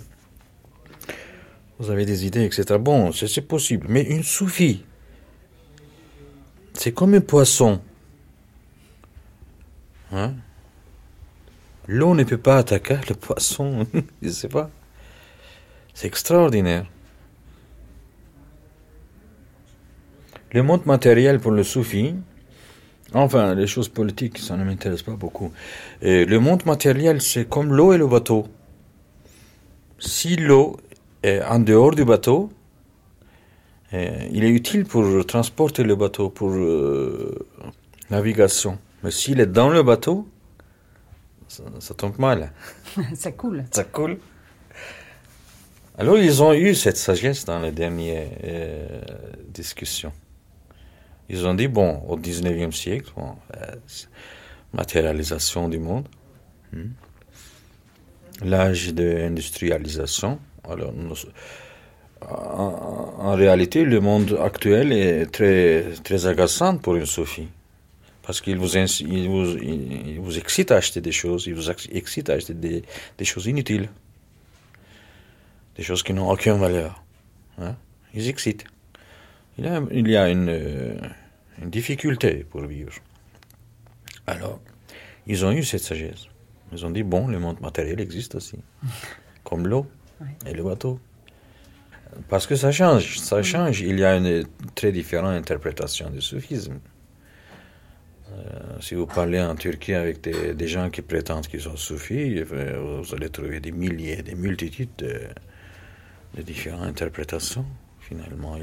vous avez des idées, etc. Bon, c'est possible. Mais une soufie, c'est comme un poisson. Hein? L'eau ne peut pas attaquer le poisson. Je ne sais pas. C'est extraordinaire. Le monde matériel pour le soufi, enfin, les choses politiques, ça ne m'intéresse pas beaucoup. le monde matériel, c'est comme l'eau et le bateau. Si l'eau est en dehors du bateau, euh, il est utile pour transporter le bateau, pour euh, navigation. Mais s'il est dans le bateau, ça, tombe mal. ça coule. Ça coule. Alors ils ont eu cette sagesse dans les dernières euh, discussions. Ils ont dit, bon, au 19e siècle, matérialisation du monde, hmm, l'âge de l'industrialisation, alors en, réalité, le monde actuel est très, très agaçant pour une Sophie. Parce qu'il vous, excite à acheter des choses, il vous excite à acheter des, des choses inutiles. Des choses qui n'ont aucune valeur. Hein? Ils excitent. Il y a, il y a une, une difficulté pour vivre. Alors, ils ont eu cette sagesse. Ils ont dit, bon, le monde matériel existe aussi. Comme l'eau et le bateau. Parce que ça change, ça change. Il y a une très différente interprétation du soufisme. Euh, si vous parlez en Turquie avec des, gens qui prétendent qu'ils sont soufis, euh, vous allez trouver des milliers, des multitudes de, différentes interprétations. Finalement,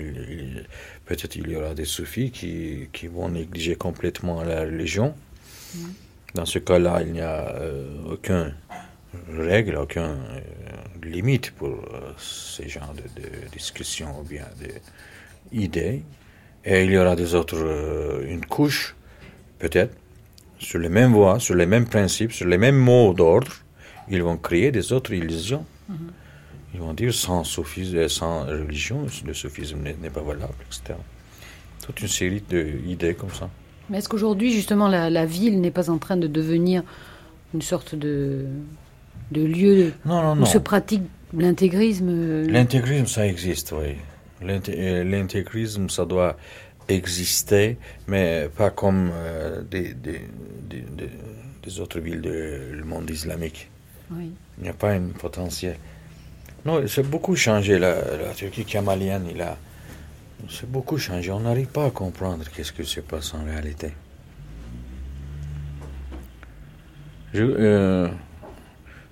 peut-être il y aura des soufis qui, qui, vont négliger complètement la religion. Mm. Dans ce cas-là, il n'y a euh, aucun règle, aucune euh, limite pour euh, ces genres de, de discussions ou bien d'idées. Et il y aura des autres, euh, une couche, peut-être, sur les mêmes voies, sur les mêmes principes, sur les mêmes mots d'ordre, ils vont créer des autres illusions. Mm-hmm. Ils vont dire sans soufisme, sans religion, le soufisme n'est pas valable, etc. Toute une série d'idées comme ça. Mais est-ce qu'aujourd'hui, justement, la ville n'est pas en train de devenir une sorte de de lieux où se pratique l'intégrisme euh, L'intégrisme, ça existe, oui. Euh, l'intégrisme, ça doit exister, mais pas comme euh, des, des, des, autres villes du monde islamique. Oui. Il n'y a pas un potentiel. Non, c'est beaucoup changé. La, Turquie kamalienne, il a. C'est beaucoup changé. On n'arrive pas à comprendre qu'est-ce que se passe en réalité. Je,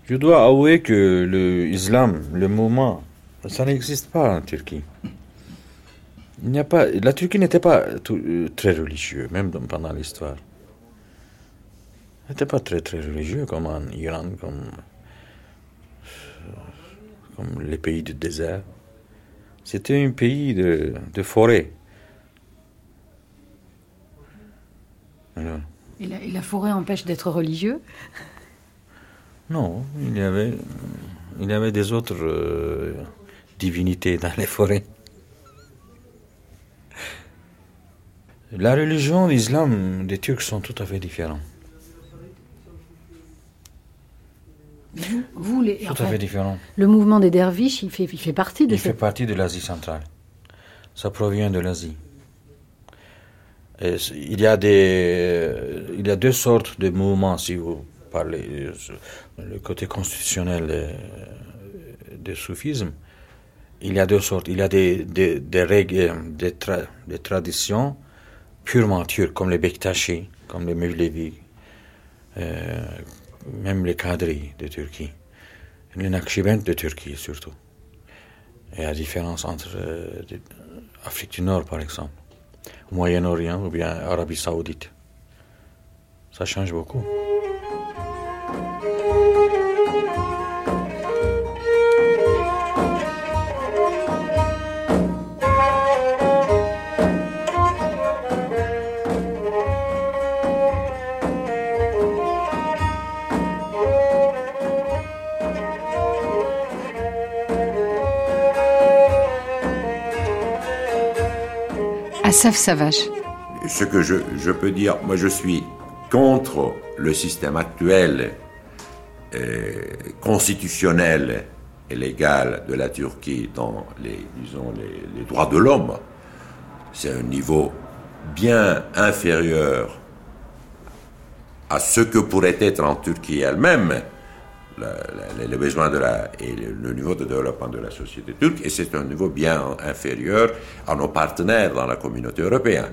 je dois avouer que l'islam, le mouvement, ça n'existe pas en Turquie. Il n'y a pas, la Turquie n'était pas euh, très religieux, même pendant l'histoire. n'était pas très très religieux comme en Iran, comme, comme les pays du désert. C'était un pays de, de forêt. et la forêt empêche d'être religieux? Non, il y avait, il y avait des autres euh, divinités dans les forêts. La religion, l'islam des Turcs sont tout à fait différents. Vous, les, tout à fait différents. Le mouvement des derviches, il fait, il fait partie de Il fait partie de l'Asie centrale. Ça provient de l'Asie. il y a des, il y a deux sortes de mouvements, si vous par le côté constitutionnel du soufisme, il y a deux sortes. Il y a des, des, règles, des, des, traditions purement turques, comme les Bektashi, comme les Mevlevi, euh, même les Kadri de Turquie. le Naqshband de Turquie surtout. Et la différence entre l'Afrique du Nord, par exemple, Moyen-Orient ou bien Arabie Saoudite. Ça change beaucoup. Ce que je, peux dire, moi je suis contre le système actuel euh, constitutionnel et légal de la Turquie dans les, disons, les droits de l'homme. C'est un niveau bien inférieur à ce que pourrait être en Turquie elle-même les besoins de la, et le niveau de développement de la société turque, et c'est un niveau bien inférieur à nos partenaires dans la communauté européenne.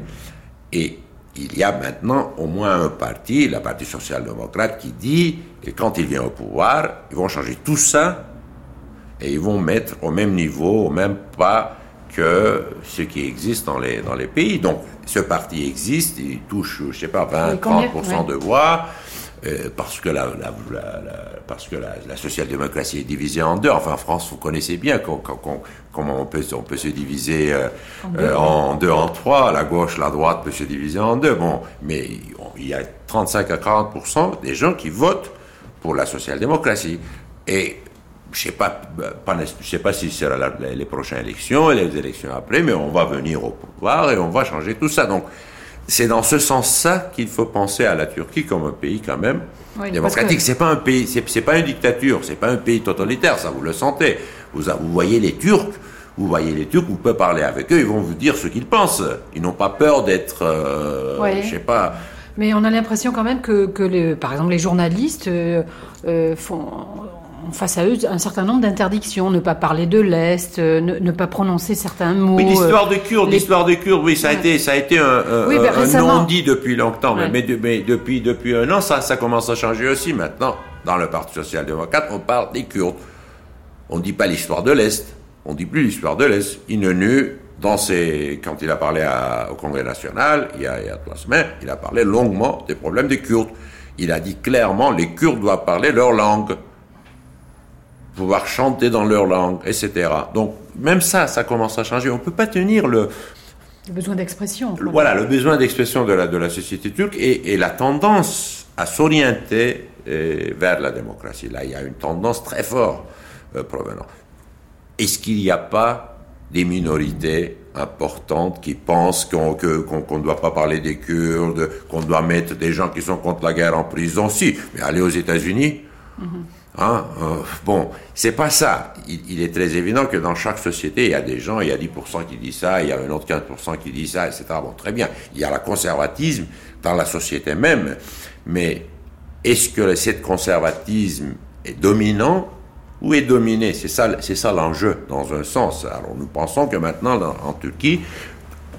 Et il y a maintenant au moins un parti, la partie social-démocrate, qui dit que quand il vient au pouvoir, ils vont changer tout ça et ils vont mettre au même niveau, au même pas que ce qui existe dans les, dans les pays. Donc, ce parti existe, il touche, je sais pas, 20-30% de voix. Euh, parce que, la, la, parce que la, social-démocratie est divisée en deux. Enfin, en France, vous connaissez bien comment on peut, on peut se diviser euh, euh, en, deux, en trois. La gauche, la droite peut se diviser en deux. Bon, mais il y a 35 à 40% des gens qui votent pour la social-démocratie. Et je sais pas, pas je sais pas si ce sera les prochaines élections et les élections après, mais on va venir au pouvoir et on va changer tout ça. Donc, c'est dans ce sens-là qu'il faut penser à la Turquie comme un pays quand même démocratique. C'est pas un pays, c'est pas une dictature, c'est pas un pays totalitaire, ça vous le sentez. Vous, vous voyez les Turcs, vous voyez les Turcs, vous pouvez parler avec eux, ils vont vous dire ce qu'ils pensent. Ils n'ont pas peur d'être, euh, je sais pas. Mais on a l'impression quand même que, que par exemple, les journalistes euh, euh, font, face à eux un certain nombre d'interdictions, ne pas parler de l'Est, euh, ne, pas prononcer certains mots. Oui, l'histoire de Kurdes, l'histoire de Kurdes, oui, ça a été, ça a été un, ben, non-dit depuis longtemps, mais, depuis, depuis un an, ça, ça commence à changer aussi maintenant. Dans le Parti social-démocrate, on parle des Kurdes. On ne dit pas l'histoire de l'Est, on ne dit plus l'histoire de l'Est. Dans ses, quand il a parlé au Congrès national, il y, a, il y a trois semaines, il a parlé longuement des problèmes des Kurdes. Il a dit clairement, les Kurdes doivent parler leur langue pouvoir chanter dans leur langue, etc. Donc même ça, ça commence à changer. On ne peut pas tenir le... Le besoin d'expression. Voilà, le besoin d'expression de la, de la société turque et, la tendance à s'orienter euh, vers la démocratie. Là, il y a une tendance très forte euh, provenant. Est-ce qu'il n'y a pas des minorités importantes qui pensent qu'on ne doit pas parler des Kurdes, qu'on doit mettre des gens qui sont contre la guerre en prison? Si, mais allez aux États-Unis. Mhm. Hein, euh, bon, c'est pas ça. Il, est très évident que dans chaque société, il y a des gens, il y a 10% qui disent ça, il y a un autre 15% qui dit ça, etc. Bon, très bien. Il y a le conservatisme dans la société même, mais est-ce que cet conservatisme est dominant ou est dominé? C'est ça, c'est ça l'enjeu dans un sens. Alors nous pensons que maintenant, en Turquie,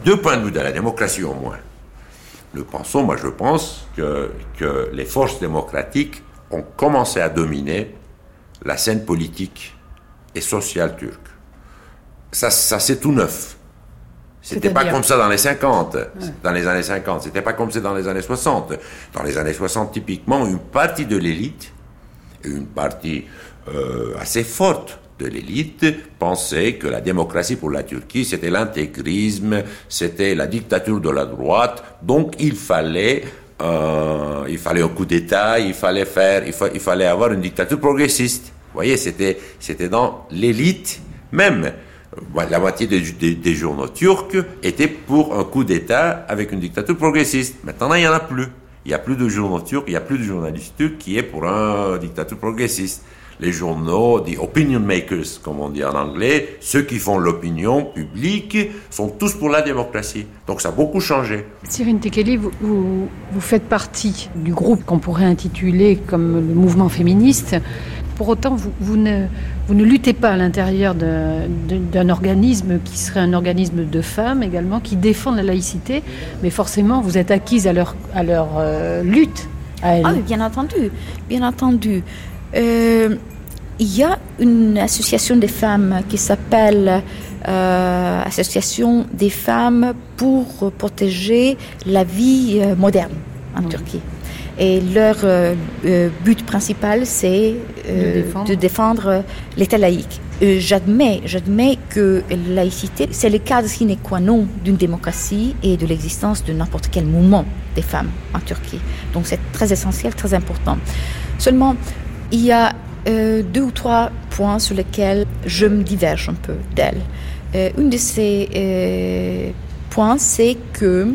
deux points de vue de la démocratie au moins, nous pensons, moi je pense que, que les forces démocratiques ont commencé à dominer la scène politique et sociale turque. Ça, ça c'est tout neuf. C'était pas comme ça dans les 50, dans les années 50. C'était pas comme ça dans les années 60. Dans les années 60, typiquement, une partie de l'élite, une partie euh, assez forte de l'élite, pensait que la démocratie pour la Turquie, c'était l'intégrisme, c'était la dictature de la droite. Donc, il fallait euh, il fallait un coup d'État, il fallait faire, il, il, fallait avoir une dictature progressiste. Vous voyez, c'était, c'était dans l'élite même. La moitié des, journaux turcs étaient pour un coup d'État avec une dictature progressiste. Maintenant, il n'y en a plus. Il n'y a plus de journaux turcs, il n'y a plus de journalistes turcs qui est pour une dictature progressiste les journaux, des opinion makers, comme on dit en anglais, ceux qui font l'opinion publique, sont tous pour la démocratie. Donc ça a beaucoup changé. Cyrine Tekeli, vous, vous, faites partie du groupe qu'on pourrait intituler comme le mouvement féministe. Pour autant, vous, vous, ne, vous ne luttez pas à l'intérieur d'un organisme qui serait un organisme de femmes également, qui défend la laïcité, mais forcément, vous êtes acquise à leur, à leur euh, lutte. Ah, bien entendu, bien entendu. Euh, il y a une association des femmes qui s'appelle euh, Association des femmes pour protéger la vie euh, moderne en Turquie. Et leur euh, but principal, c'est de défendre, l'État laïque. J'admets, j'admets que la laïcité, c'est le cadre sine qua non d'une démocratie et de l'existence de n'importe quel mouvement des femmes en Turquie. Donc c'est très essentiel, très important. Seulement, il y a euh, deux ou trois points sur lesquels je me diverge un peu d'elle. Euh, une de ces euh, points, c'est que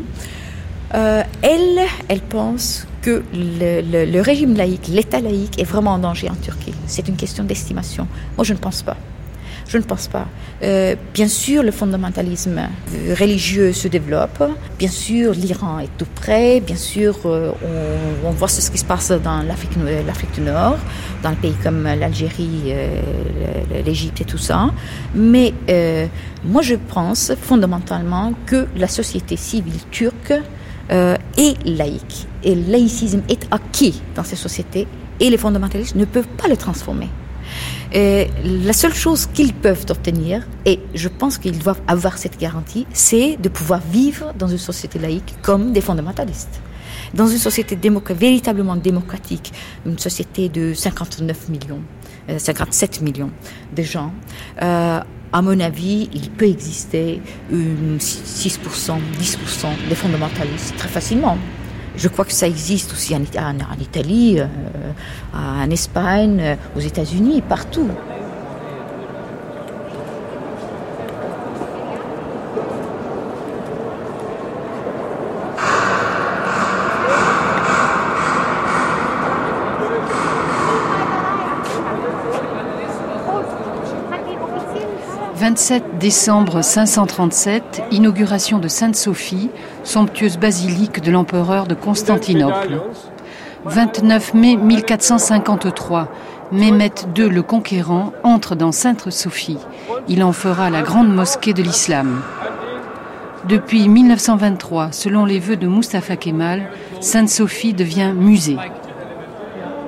elle, elle pense que le, le régime laïque, l'État laïque est vraiment en danger en Turquie. C'est une question d'estimation. Moi, je ne pense pas. Je ne pense pas. Euh, bien sûr, le fondamentalisme religieux se développe. Bien sûr, l'Iran est tout près. Bien sûr, euh, on, voit ce qui se passe dans l'Afrique du Nord, dans des pays comme l'Algérie, euh, l'Égypte et tout ça. Mais moi, je pense fondamentalement que la société civile turque est laïque. Et le laïcisme est acquis dans ces sociétés et les fondamentalistes ne peuvent pas le transformer. Et la seule chose qu'ils peuvent obtenir, et je pense qu'ils doivent avoir cette garantie, c'est de pouvoir vivre dans une société laïque comme des fondamentalistes. Dans une société véritablement démocratique, une société de 59 millions, 57 euh, millions de gens, euh, à mon avis, il peut exister une 6%, 10% des fondamentalistes très facilement. Je crois que ça existe aussi en, Italie, euh, en Espagne, euh, aux États-Unis, partout. 27 décembre 537, inauguration de Sainte-Sophie, somptueuse basilique de l'empereur de Constantinople. 29 mai 1453, Mehmet II le Conquérant entre dans Sainte-Sophie. Il en fera la grande mosquée de l'islam. Depuis 1923, selon les vœux de Mustafa Kemal, Sainte-Sophie devient musée.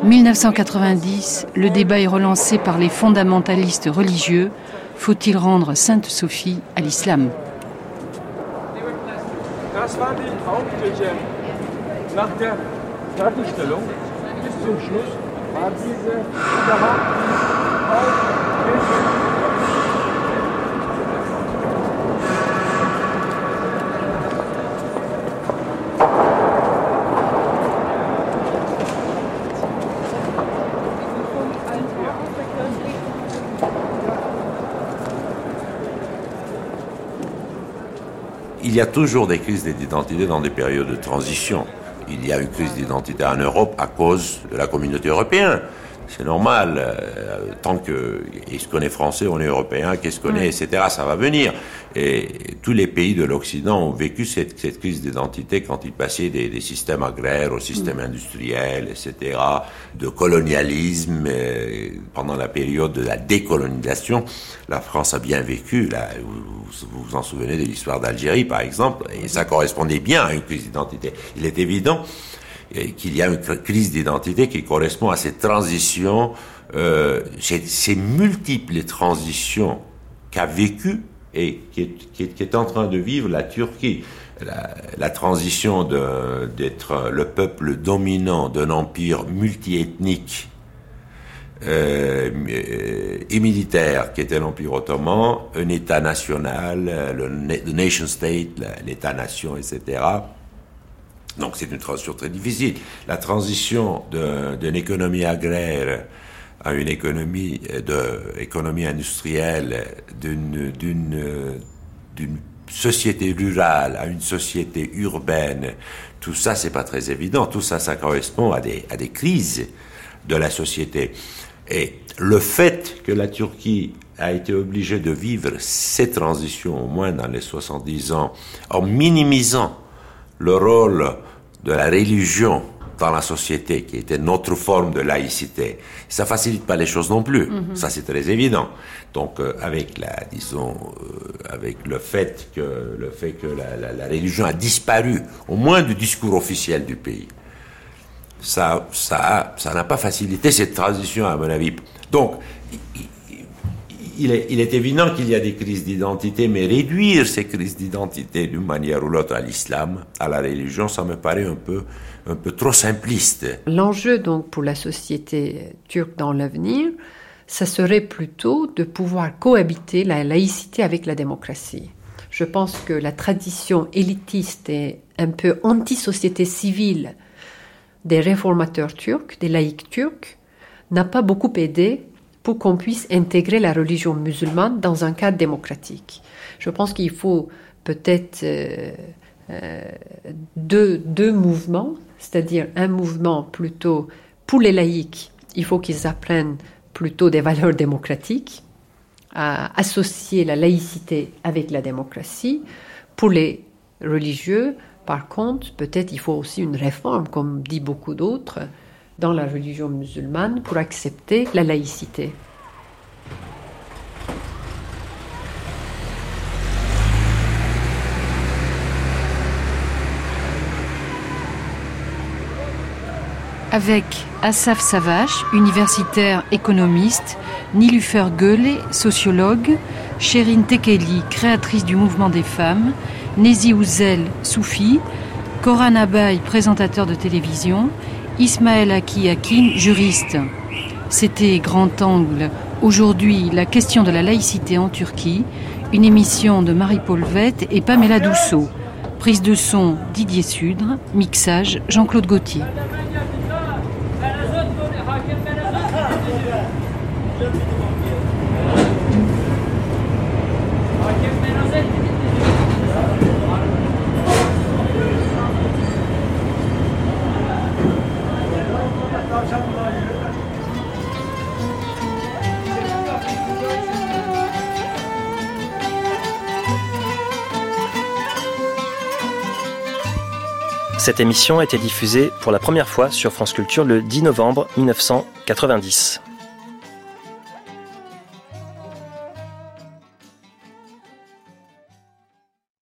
1990, le débat est relancé par les fondamentalistes religieux faut-il rendre Sainte Sophie à l'islam? Y a toujours des crises d'identité dans des périodes de transition. Il y a une crise d'identité en Europe à cause de la communauté européenne c'est normal. Euh, tant que est-ce qu'on est français, on est européen, qu'est-ce qu'on est, etc. Ça va venir. Et tous les pays de l'Occident ont vécu cette, cette crise d'identité quand ils passaient des, des, systèmes agraires au système industriel, etc. De colonialisme euh, pendant la période de la décolonisation. La France a bien vécu. Là, vous vous, vous en souvenez de l'histoire d'Algérie, par exemple, et ça correspondait bien à une crise d'identité. Il est évident qu'il y a une crise d'identité qui correspond à cette transition, euh, ces, multiples transitions qu'a vécu et qui est, en train de vivre la Turquie. La, transition d'être le peuple dominant d'un empire multiethnique euh, et militaire qui était l'Empire ottoman, un État national, le nation state, l'État-nation, etc., donc c'est une transition très difficile. La transition d'une économie agraire à une économie de économie industrielle, d'une société rurale à une société urbaine, tout ça c'est pas très évident. Tout ça, ça correspond à des à des crises de la société. Et le fait que la Turquie a été obligée de vivre ces transitions, au moins dans les 70 ans, en minimisant le rôle de la religion dans la société, qui était notre forme de laïcité, ça facilite pas les choses non plus. Mhm. Ça, c'est très évident. Donc, euh, avec la, disons, euh, avec le fait que le fait que la, la, religion a disparu, au moins du discours officiel du pays, ça ça ça n'a pas facilité cette transition à mon avis. Donc il est, évident qu'il y a des crises d'identité, mais réduire ces crises d'identité d'une manière ou l'autre à l'islam, à la religion, ça me paraît un peu, un peu trop simpliste. L'enjeu donc pour la société turque dans l'avenir, ça serait plutôt de pouvoir cohabiter la laïcité avec la démocratie. Je pense que la tradition élitiste et un peu anti-société civile des réformateurs turcs, des laïcs turcs, n'a pas beaucoup aidé qu'on puisse intégrer la religion musulmane dans un cadre démocratique. Je pense qu'il faut peut-être euh, euh, deux, deux mouvements, c'est-à-dire un mouvement plutôt pour les laïcs, il faut qu'ils apprennent plutôt des valeurs démocratiques, à associer la laïcité avec la démocratie. Pour les religieux, par contre, peut-être il faut aussi une réforme, comme dit beaucoup d'autres, dans la religion musulmane pour accepter la laïcité. Avec Asaf Savache, universitaire économiste, Nilufer Göle, sociologue, Sherine Tekeli, créatrice du mouvement des femmes, Nezi Ouzel, soufi, Koran Abay, présentateur de télévision, Ismaël Aki Akin, juriste. C'était Grand Angle. Aujourd'hui, la question de la laïcité en Turquie, une émission de Marie-Paul Vette et Pamela Dousseau. Prise de son Didier Sudre, mixage Jean-Claude Gauthier. Cette émission a été diffusée pour la première fois sur France Culture le 10 novembre 1990.